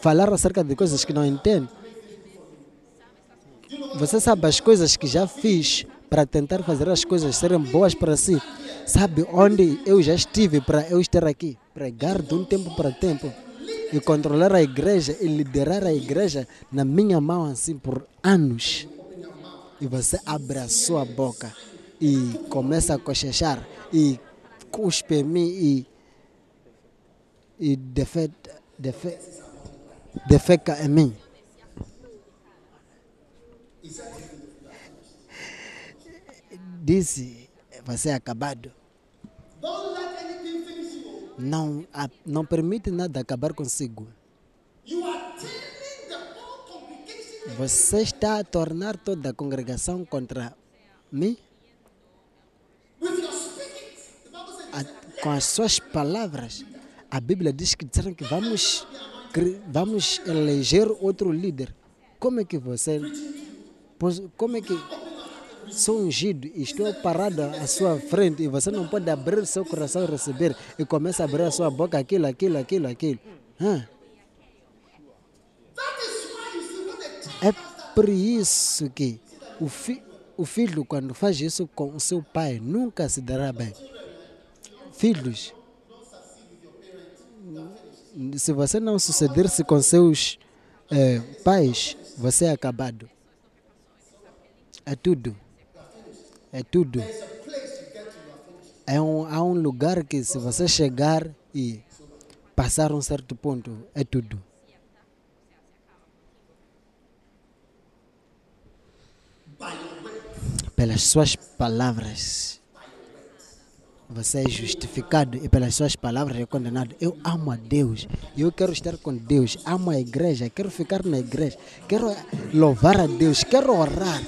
falar acerca de coisas que não entende, você sabe as coisas que já fiz para tentar fazer as coisas serem boas para si. Sabe onde eu já estive para eu estar aqui? Pregar de um tempo para tempo e controlar a igreja e liderar a igreja na minha mão assim por anos. E você abre a sua boca e começa a cochechar e cuspe em mim e, e defe, defe, defeca em mim. Disse, você é acabado. Não, não permite nada acabar consigo. Você está a tornar toda a congregação contra mim A- com as suas palavras. A Bíblia diz que disseram que vamos, vamos eleger outro líder. Como é que você. Como é que. Sou ungido e estou parado à sua frente e você não pode abrir seu coração e receber e começa a abrir a sua boca aquilo, aquilo, aquilo, aquilo. Child É por isso que o, fi, o filho, quando faz isso com o seu pai, nunca se dará bem. Filhos, se você não suceder-se com seus eh, pais, você é acabado. É tudo. É tudo. É um, há um lugar que se você chegar e passar um certo ponto, é tudo. pelas suas palavras. Você é justificado e pelas suas palavras é condenado. Eu amo a Deus. Eu quero estar com Deus. Amo a igreja. Quero ficar na igreja. Quero louvar a Deus. Quero orar.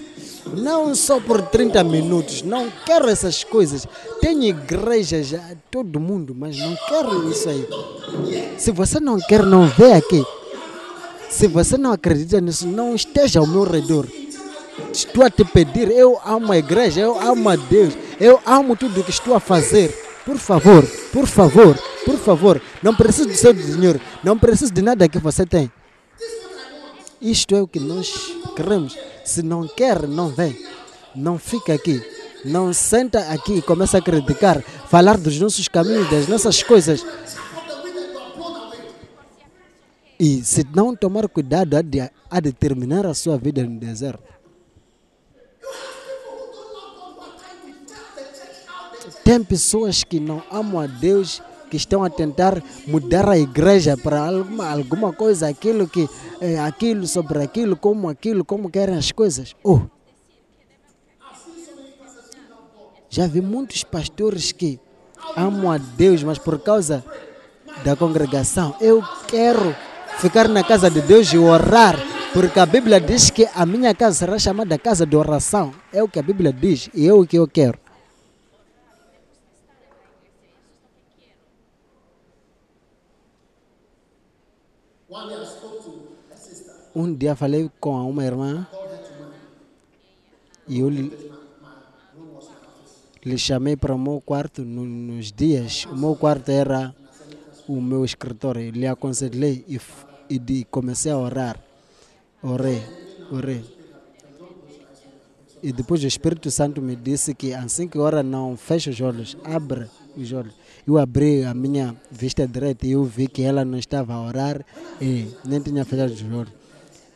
Não só por 30 minutos. Não quero essas coisas. Tenho igreja já, todo mundo, mas não quero isso aí. Se você não quer, não vê aqui. Se você não acredita nisso, não esteja ao meu redor. Estou a te pedir, eu amo a igreja, eu amo a Deus, eu amo tudo o que estou a fazer. Por favor, por favor, por favor, não preciso do seu dinheiro, não preciso de nada que você tem. Isto é o que nós queremos. Se não quer, não vem. Não fica aqui. Não senta aqui e começa a criticar, falar dos nossos caminhos, das nossas coisas. E se não tomar cuidado, há de, terminar a sua vida no deserto. Tem pessoas que não amam a Deus, que estão a tentar mudar a igreja para alguma, alguma coisa, aquilo que é, aquilo sobre aquilo, como aquilo, como querem as coisas. Oh. Já vi muitos pastores que amam a Deus, mas por causa da congregação, eu quero ficar na casa de Deus e orar, porque a Bíblia diz que a minha casa será chamada casa de oração. É o que a Bíblia diz e é o que eu quero. Um dia falei com uma irmã e eu lhe, chamei para o meu quarto no- nos dias. O meu quarto era o meu escritório. Lhe aconselhei e, e comecei a orar. Orei, orei. E depois o Espírito Santo me disse que assim que ora não fecha os olhos, abre os olhos. Eu abri a minha vista direita e eu vi que ela não estava a orar e nem tinha fechado os olhos.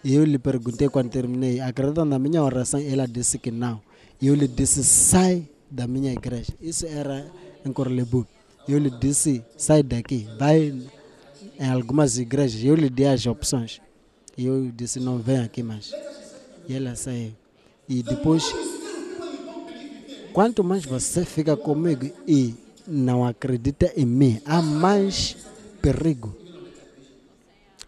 E eu lhe perguntei quando terminei, acreditam na minha oração? Ela disse que não. E eu lhe disse, sai da minha igreja. Isso era em Corlebu. Eu lhe disse, sai daqui, vai em algumas igrejas. Eu lhe dei as opções. E eu disse, não vem aqui mais. E ela saiu. E depois, quanto mais você fica comigo e não acredita em mim, há mais perigo.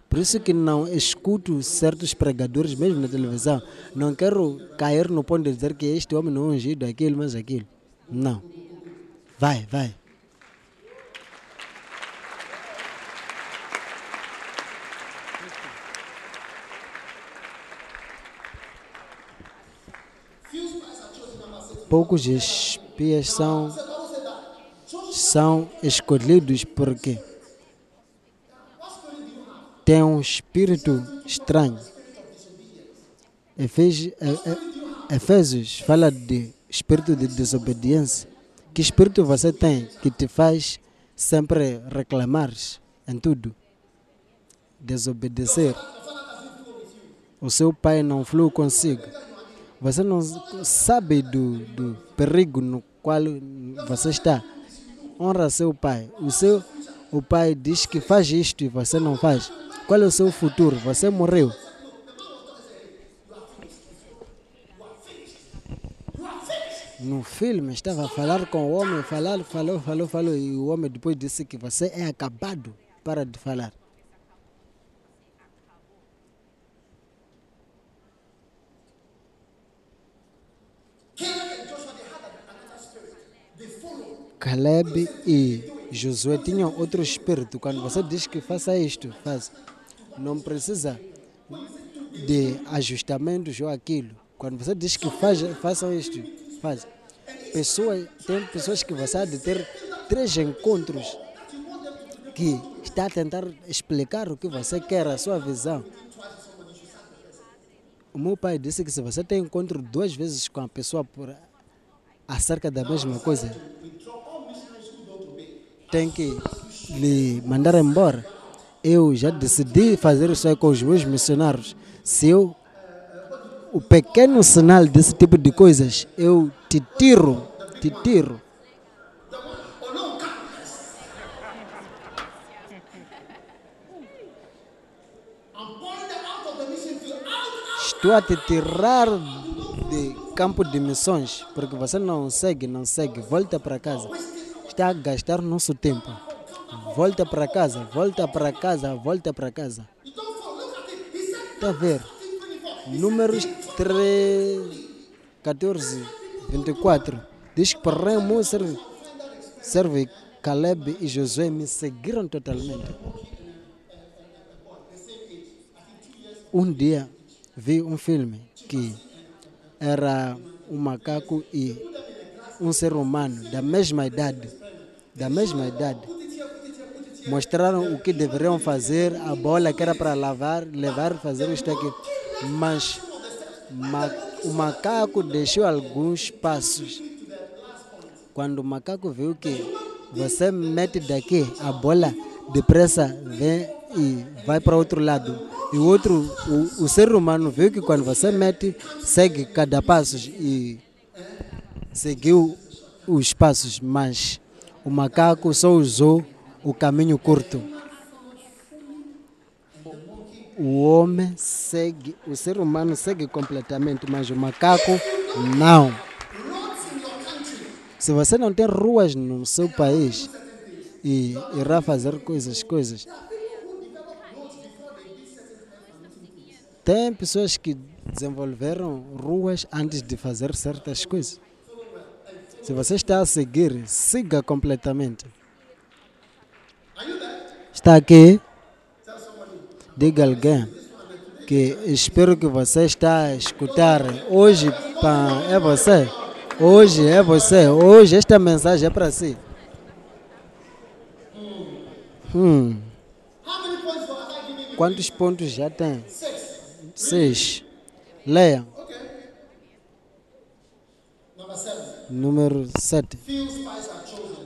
Por isso que não escuto certos pregadores, mesmo na televisão. Não quero cair no ponto de dizer que este homem não é ungido, aquilo, mas aquilo. Não. Vai, vai. Poucos espias são, são escolhidos porque têm um espírito estranho. Efésios, Efésios fala de espírito de desobediência. Que espírito você tem que te faz sempre reclamar em tudo? Desobedecer. O seu pai não flui consigo. Você não sabe do, do perigo no qual você está. Honra seu pai. O seu o pai diz que faz isto e você não faz. Qual é o seu futuro? Você morreu. No filme estava a falar com o homem, falar, falou, falou, falou, e o homem depois disse que você é acabado. Para de falar. Caleb e Josué tinham outro espírito. Quando você diz que faça isto, faz. Não precisa de ajustamentos ou aquilo. Quando você diz que faz, façam isto, faz. Pessoas, tem pessoas que você há de ter três encontros que está a tentar explicar o que você quer, a sua visão. O meu pai disse que se você tem encontro duas vezes com a pessoa por acerca da mesma coisa, tem que lhe mandar embora. Eu já decidi fazer isso aí com os meus missionários. Se eu, o pequeno sinal desse tipo de coisas, eu te tiro, te tiro. Estou a te tirar de campo de missões, porque você não segue, não segue, volta para casa. Está a gastar nosso tempo. Volta para casa, volta para casa, volta para casa. Está a ver? Números 3, 14, 24. Diz que para serve, serve Caleb e Josué me seguiram totalmente. Um dia vi um filme que era um macaco e um ser humano da mesma idade, da mesma idade. Mostraram o que deveriam fazer, a bola que era para lavar, levar, fazer isto aqui. Mas ma o macaco deixou alguns passos. Quando o macaco viu que você mete daqui a bola, depressa vem e vai para outro lado. E o outro, o, o ser humano viu que quando você mete, segue cada passo e seguiu os passos, mas o macaco só usou o caminho curto. O homem segue, o ser humano segue completamente, mas o macaco não. Se você não tem ruas no seu país e irá fazer coisas, coisas. Tem pessoas que desenvolveram ruas antes de fazer certas coisas. Se você está a seguir, siga completamente. Está aqui? Diga alguém que espero que você está a escutar. Hoje é você. Hoje é você. Hoje esta mensagem é para si. Hum. Quantos pontos já tem? Seis. Leia. Número 7.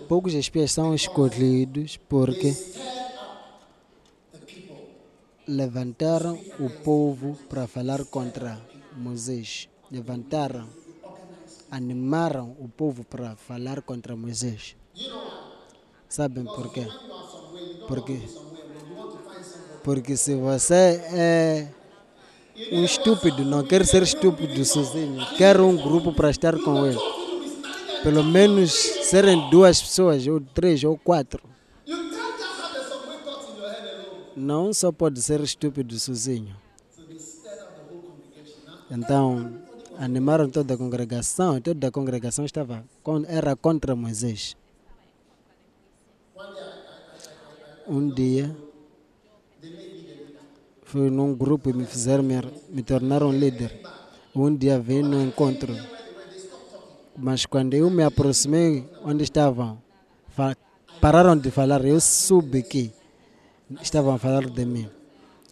Poucos espias são escolhidos porque levantaram o povo para falar contra Moisés. Levantaram, animaram o povo para falar contra Moisés. Sabem por quê? Porque, porque se você é um estúpido, não quer ser estúpido sozinho, quer um grupo para estar com ele. Pelo menos serem duas pessoas, ou três, ou quatro. Não só pode ser estúpido sozinho. Então, animaram toda a congregação, toda a congregação estava, era contra Moisés. Um dia, fui num grupo e me fizeram, me, me tornaram líder. Um dia vim no encontro. Mas quando eu me aproximei onde estavam, pararam de falar, eu soube que estavam a falar de mim.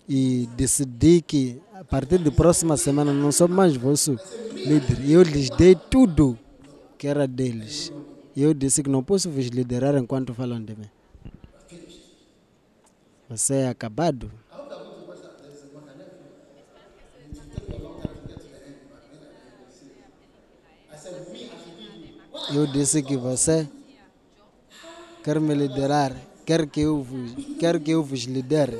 E decidi que a partir da próxima semana não sou mais vosso líder. E eu lhes dei tudo que era deles. E eu disse que não posso vos liderar enquanto falam de mim. Você é acabado. Eu disse que você quer me liderar, quer que eu vos, quer que eu vos lidere.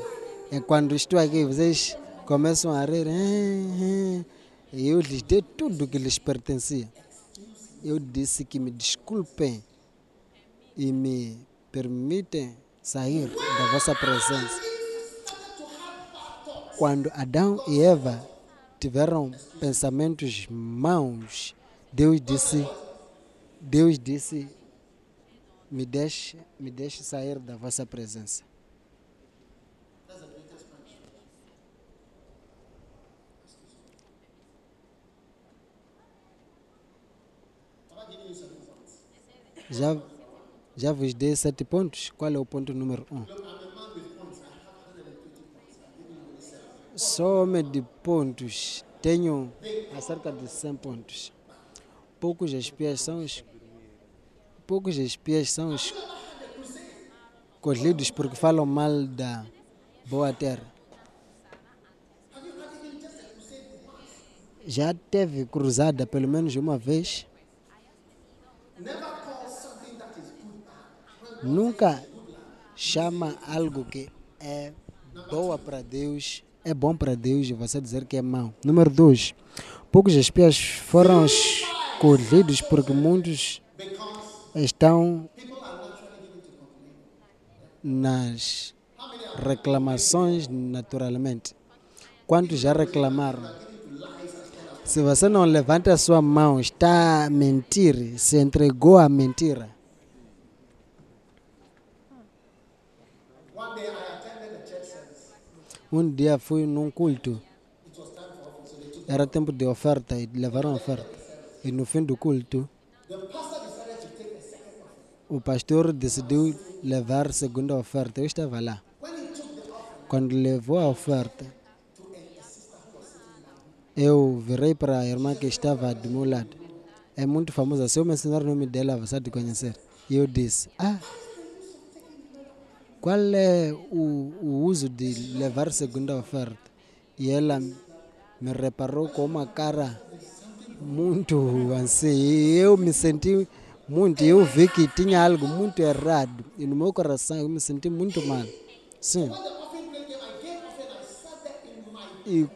E quando estou aqui, vocês começam a rir. "Eh, eh", E eu lhes dei tudo que lhes pertencia. Eu disse que me desculpem e me permitem sair da vossa presença. Quando Adão e Eva tiveram pensamentos maus, Deus disse, Deus disse, me deixe, me deixe sair da vossa presença. Já, já vos dei sete pontos. Qual é o ponto número um? Só homem de pontos. Tenho acerca de 100 pontos. Poucos espias são os poucos espias são os escolhidos porque falam mal da boa terra. Já teve cruzada pelo menos uma vez. Nunca chama algo que é boa para Deus, é bom para Deus e você dizer que é mau. Número dois, poucos espias foram escolhidos porque muitos estão nas reclamações naturalmente. Quantos já reclamaram? Se você não levanta a sua mão, está a mentir, se entregou à mentira. Um dia fui num culto. Era tempo de oferta e levaram oferta. E no fim do culto, o pastor decidiu levar a segunda oferta. Eu estava lá. Quando levou a oferta, eu virei para a irmã que estava do meu lado. É muito famosa. Se eu mencionar o nome dela, você de conhecer. E eu disse: Ah, qual é o, o uso de levar segunda oferta? E ela me reparou com uma cara muito assim. E eu me senti muito. Eu vi que tinha algo muito errado. E no meu coração eu me senti muito mal. Sim. E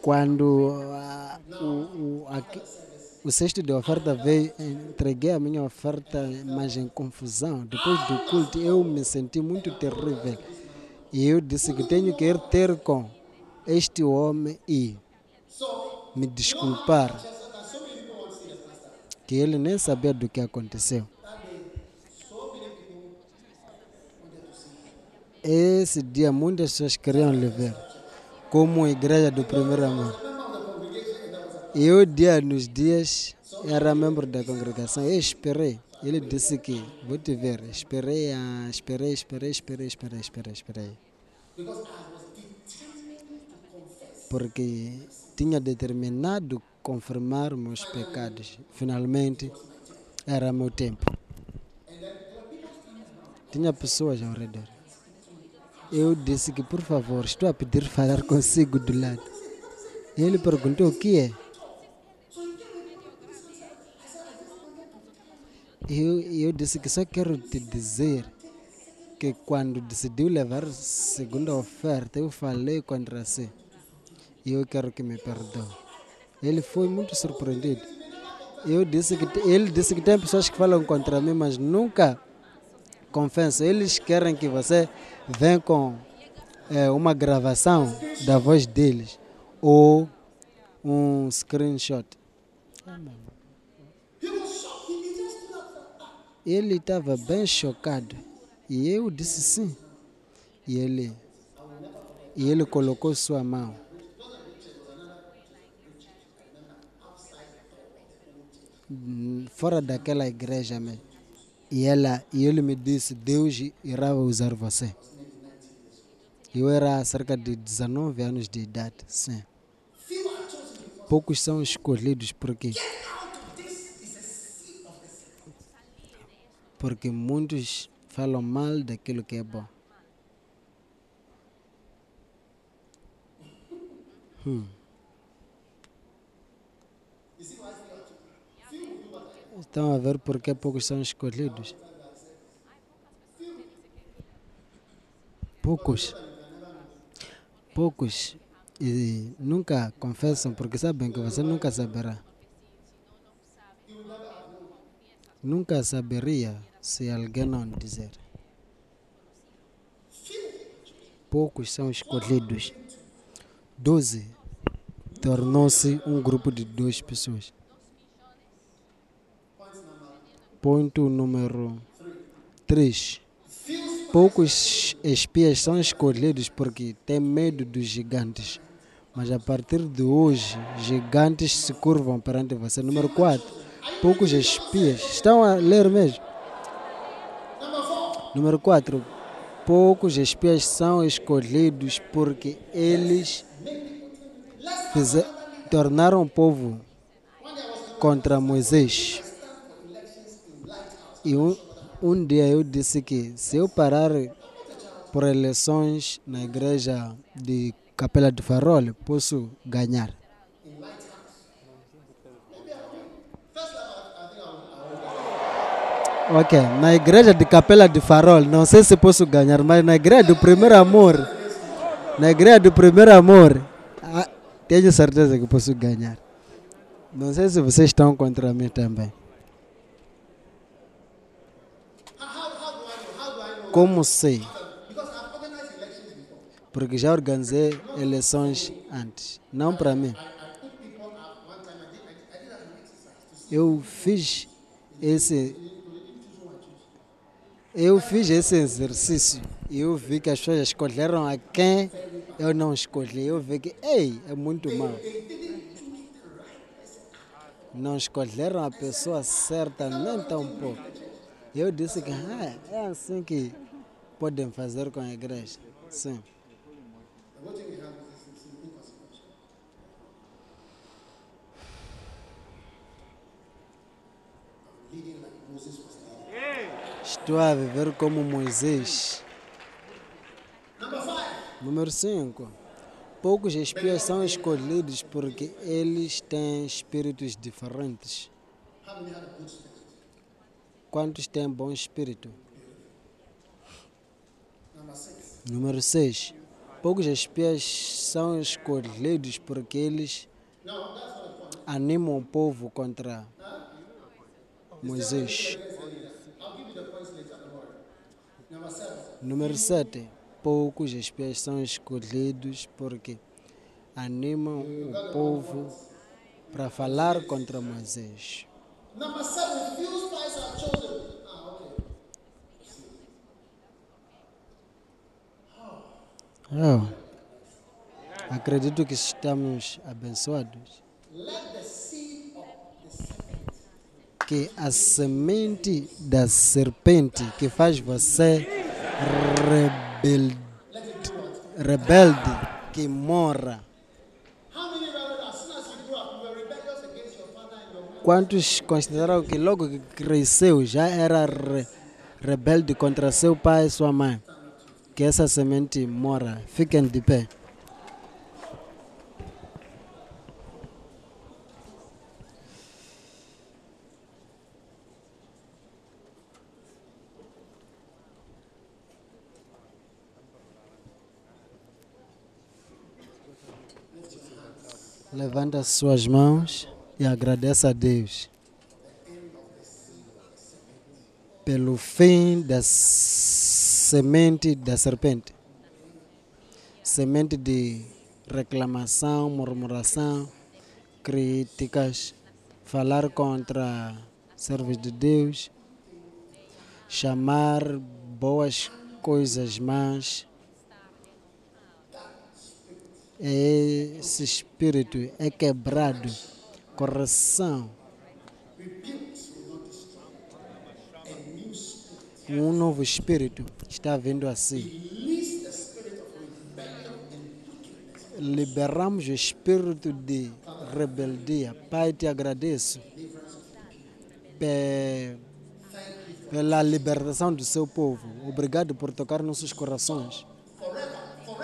quando ah, o, o, aqui- o cesto de oferta veio, entreguei a minha oferta, mas em confusão. Depois do culto, eu me senti muito terrível. E eu disse que tenho que ir ter com este homem e me desculpar. Que ele nem sabia do que aconteceu. Esse dia muitas pessoas queriam ver como igreja do primeiro amor. E eu dia nos dias era membro da congregação. Eu esperei. Ele disse que vou te ver. Esperei, ah, esperei, esperei, esperei, esperei, esperei, esperei. Porque tinha determinado confirmar meus pecados. Finalmente, era meu tempo. Tinha pessoas ao redor. Eu disse que, por favor, estou a pedir falar consigo do lado. Ele perguntou o que é. Eu, eu disse que só quero te dizer que quando decidiu levar segunda oferta, eu falei contra si. E eu quero que me perdoe. Ele foi muito surpreendido. Eu disse que ele disse que tem pessoas que falam contra mim, mas nunca confesso. Eles querem que você venha com eh, uma gravação da voz deles ou um screenshot. Ele estava bem chocado e eu disse sim. E ele, e ele colocou sua mão. Fora daquela igreja. E, ela, e ele me disse: Deus irá usar você. Eu era cerca de 19 anos de idade, sim. Poucos são escolhidos porque porque muitos falam mal daquilo que é bom. Hum. Estão a ver por que poucos são escolhidos? Poucos. Poucos. E nunca confessam porque sabem que você nunca saberá. Nunca saberia se alguém não dizer. Poucos são escolhidos. Doze tornou-se um grupo de duas pessoas. Ponto número 3. Poucos espias são escolhidos porque têm medo dos gigantes. Mas a partir de hoje, gigantes se curvam perante você. Número 4. Poucos espias. Estão a ler mesmo? Número 4. Poucos espias são escolhidos porque eles fize- tornaram o povo contra Moisés. E um, um dia eu disse que se eu parar por eleições na igreja de Capela de Farol, posso ganhar. Ok, na igreja de Capela de Farol, não sei se posso ganhar, mas na igreja do primeiro amor, na igreja do primeiro amor, ah, tenho certeza que posso ganhar. Não sei se vocês estão contra mim também. Como sei? Porque já organizei eleições antes. Não para mim. Eu fiz esse. Eu fiz esse exercício e eu vi que as pessoas escolheram a quem eu não escolhi. Eu vi que, ei, é muito mal. Não escolheram a pessoa certa nem tão pouco. Eu disse que ah, é assim que podem fazer com a igreja. Sim. Estou a viver como Moisés. Número 5. Poucos espias são escolhidos porque eles têm espíritos diferentes. Quantos têm bom espírito? Número 6. Poucos espias são escolhidos porque eles animam o povo contra Moisés. Número 7. Poucos espias são escolhidos porque animam o povo para falar contra Moisés. Oh. Acredito que estamos abençoados. Que a semente da serpente que faz você rebelde, rebelde que morra. Quantos consideraram que logo que cresceu já era re- rebelde contra seu pai e sua mãe? Que essa semente mora. Fiquem de pé. Levanta suas mãos e agradeça a Deus pelo fim da semente da serpente. Semente de reclamação, murmuração, críticas, falar contra servos de Deus, chamar boas coisas más. Esse espírito é quebrado. Correção. Um novo espírito está vindo assim. Liberamos o espírito de rebeldia. Pai, te agradeço pe- pela libertação do seu povo. Obrigado por tocar nossos corações.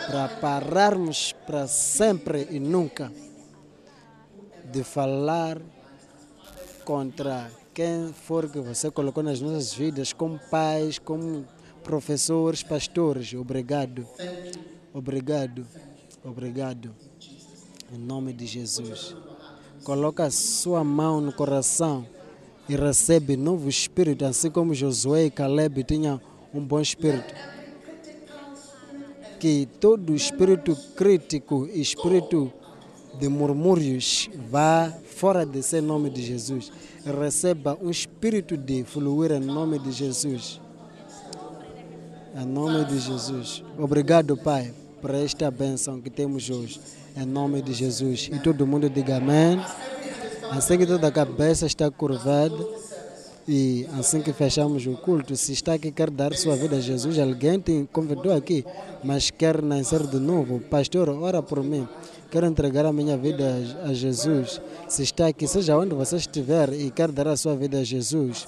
Para pararmos para sempre e nunca de falar contra quem for que você colocou nas nossas vidas, como pais, como professores, pastores. Obrigado. Obrigado. Obrigado. Em nome de Jesus. Coloca a sua mão no coração e recebe novo espírito, assim como Josué e Caleb tinham um bom espírito. Que todo espírito crítico, espírito de murmúrios, vá fora de seu nome de Jesus. Receba um espírito de fluir em nome de Jesus. Em nome de Jesus. Obrigado, Pai, por esta bênção que temos hoje. Em nome de Jesus. E todo mundo diga amém. Assim que toda a cabeça está curvada e assim que fechamos o culto, se está aqui quer dar sua vida a Jesus, alguém te convidou aqui, mas quer nascer de novo, pastor, ora por mim. Quero entregar a minha vida a Jesus. Se está aqui, seja onde você estiver e quer dar a sua vida a Jesus,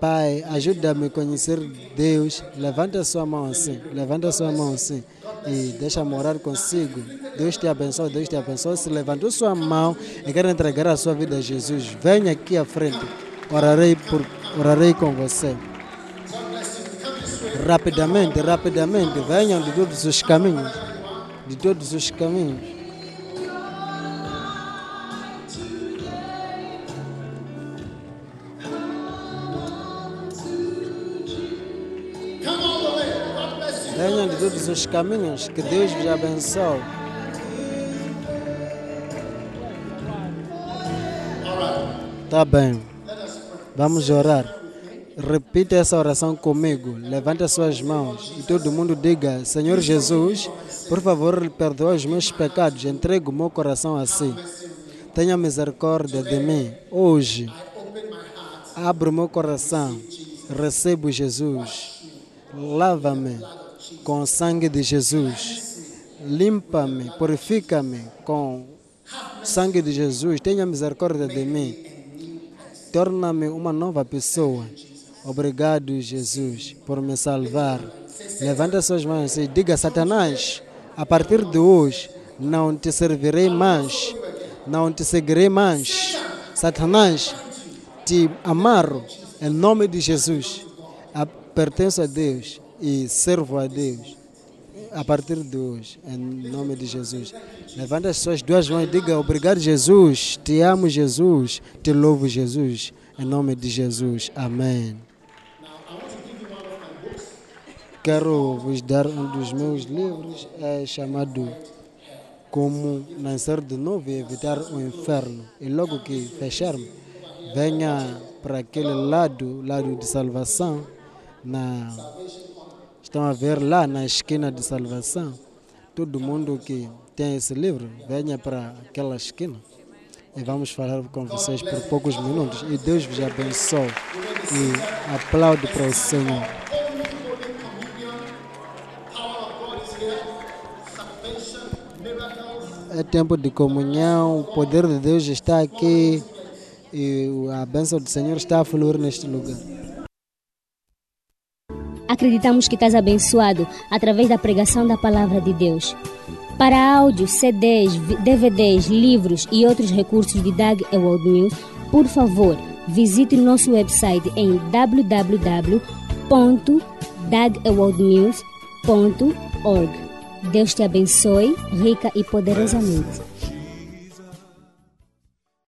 Pai, ajuda-me a conhecer Deus. Levanta a sua mão assim, levanta a sua mão assim e deixa morar consigo. Deus te abençoe, Deus te abençoe. Se levantou sua mão e quer entregar a sua vida a Jesus, venha aqui à frente. Orarei, por, orarei com você. Rapidamente, rapidamente, venham de todos os caminhos. De todos os caminhos. Venham de todos os caminhos. Que Deus vos abençoe. Tá bem. Vamos orar. Repita essa oração comigo. Levanta suas mãos e todo mundo diga: Senhor Jesus, por favor, perdoa os meus pecados. Entrego o meu coração a si. Tenha misericórdia de mim. Hoje, abro meu coração. Recebo Jesus. Lava-me com o sangue de Jesus. Limpa-me, purifica-me com o sangue de Jesus. Tenha misericórdia de mim. Torna-me uma nova pessoa. Obrigado, Jesus, por me salvar. Levanta suas mãos e diga: Satanás, a partir de hoje não te servirei mais, não te seguirei mais. Satanás, te amarro em nome de Jesus. A- Pertenço a Deus e servo a Deus. A partir de hoje, em nome de Jesus. Levanta as suas duas mãos e diga: Obrigado, Jesus. Te amo, Jesus. Te louvo, Jesus. Em nome de Jesus. Amém. Quero vos dar um dos meus livros, é chamado Como Nascer de Novo e Evitar o Inferno. E logo que fecharmos, venha para aquele lado, lado de salvação, na Estão a ver lá na esquina de salvação. Todo mundo que tem esse livro, venha para aquela esquina e vamos falar com vocês por poucos minutos. E Deus vos abençoe. E aplaude para o Senhor. É tempo de comunhão, o poder de Deus está aqui e a bênção do Senhor está a fluir neste lugar. Acreditamos que estás abençoado através da pregação da palavra de Deus. Para áudios, CDs, DVDs, livros e outros recursos de Doug Ewald Mills, por favor, visite nosso website em www.dougewaldmills.org. Deus te abençoe rica e poderosamente.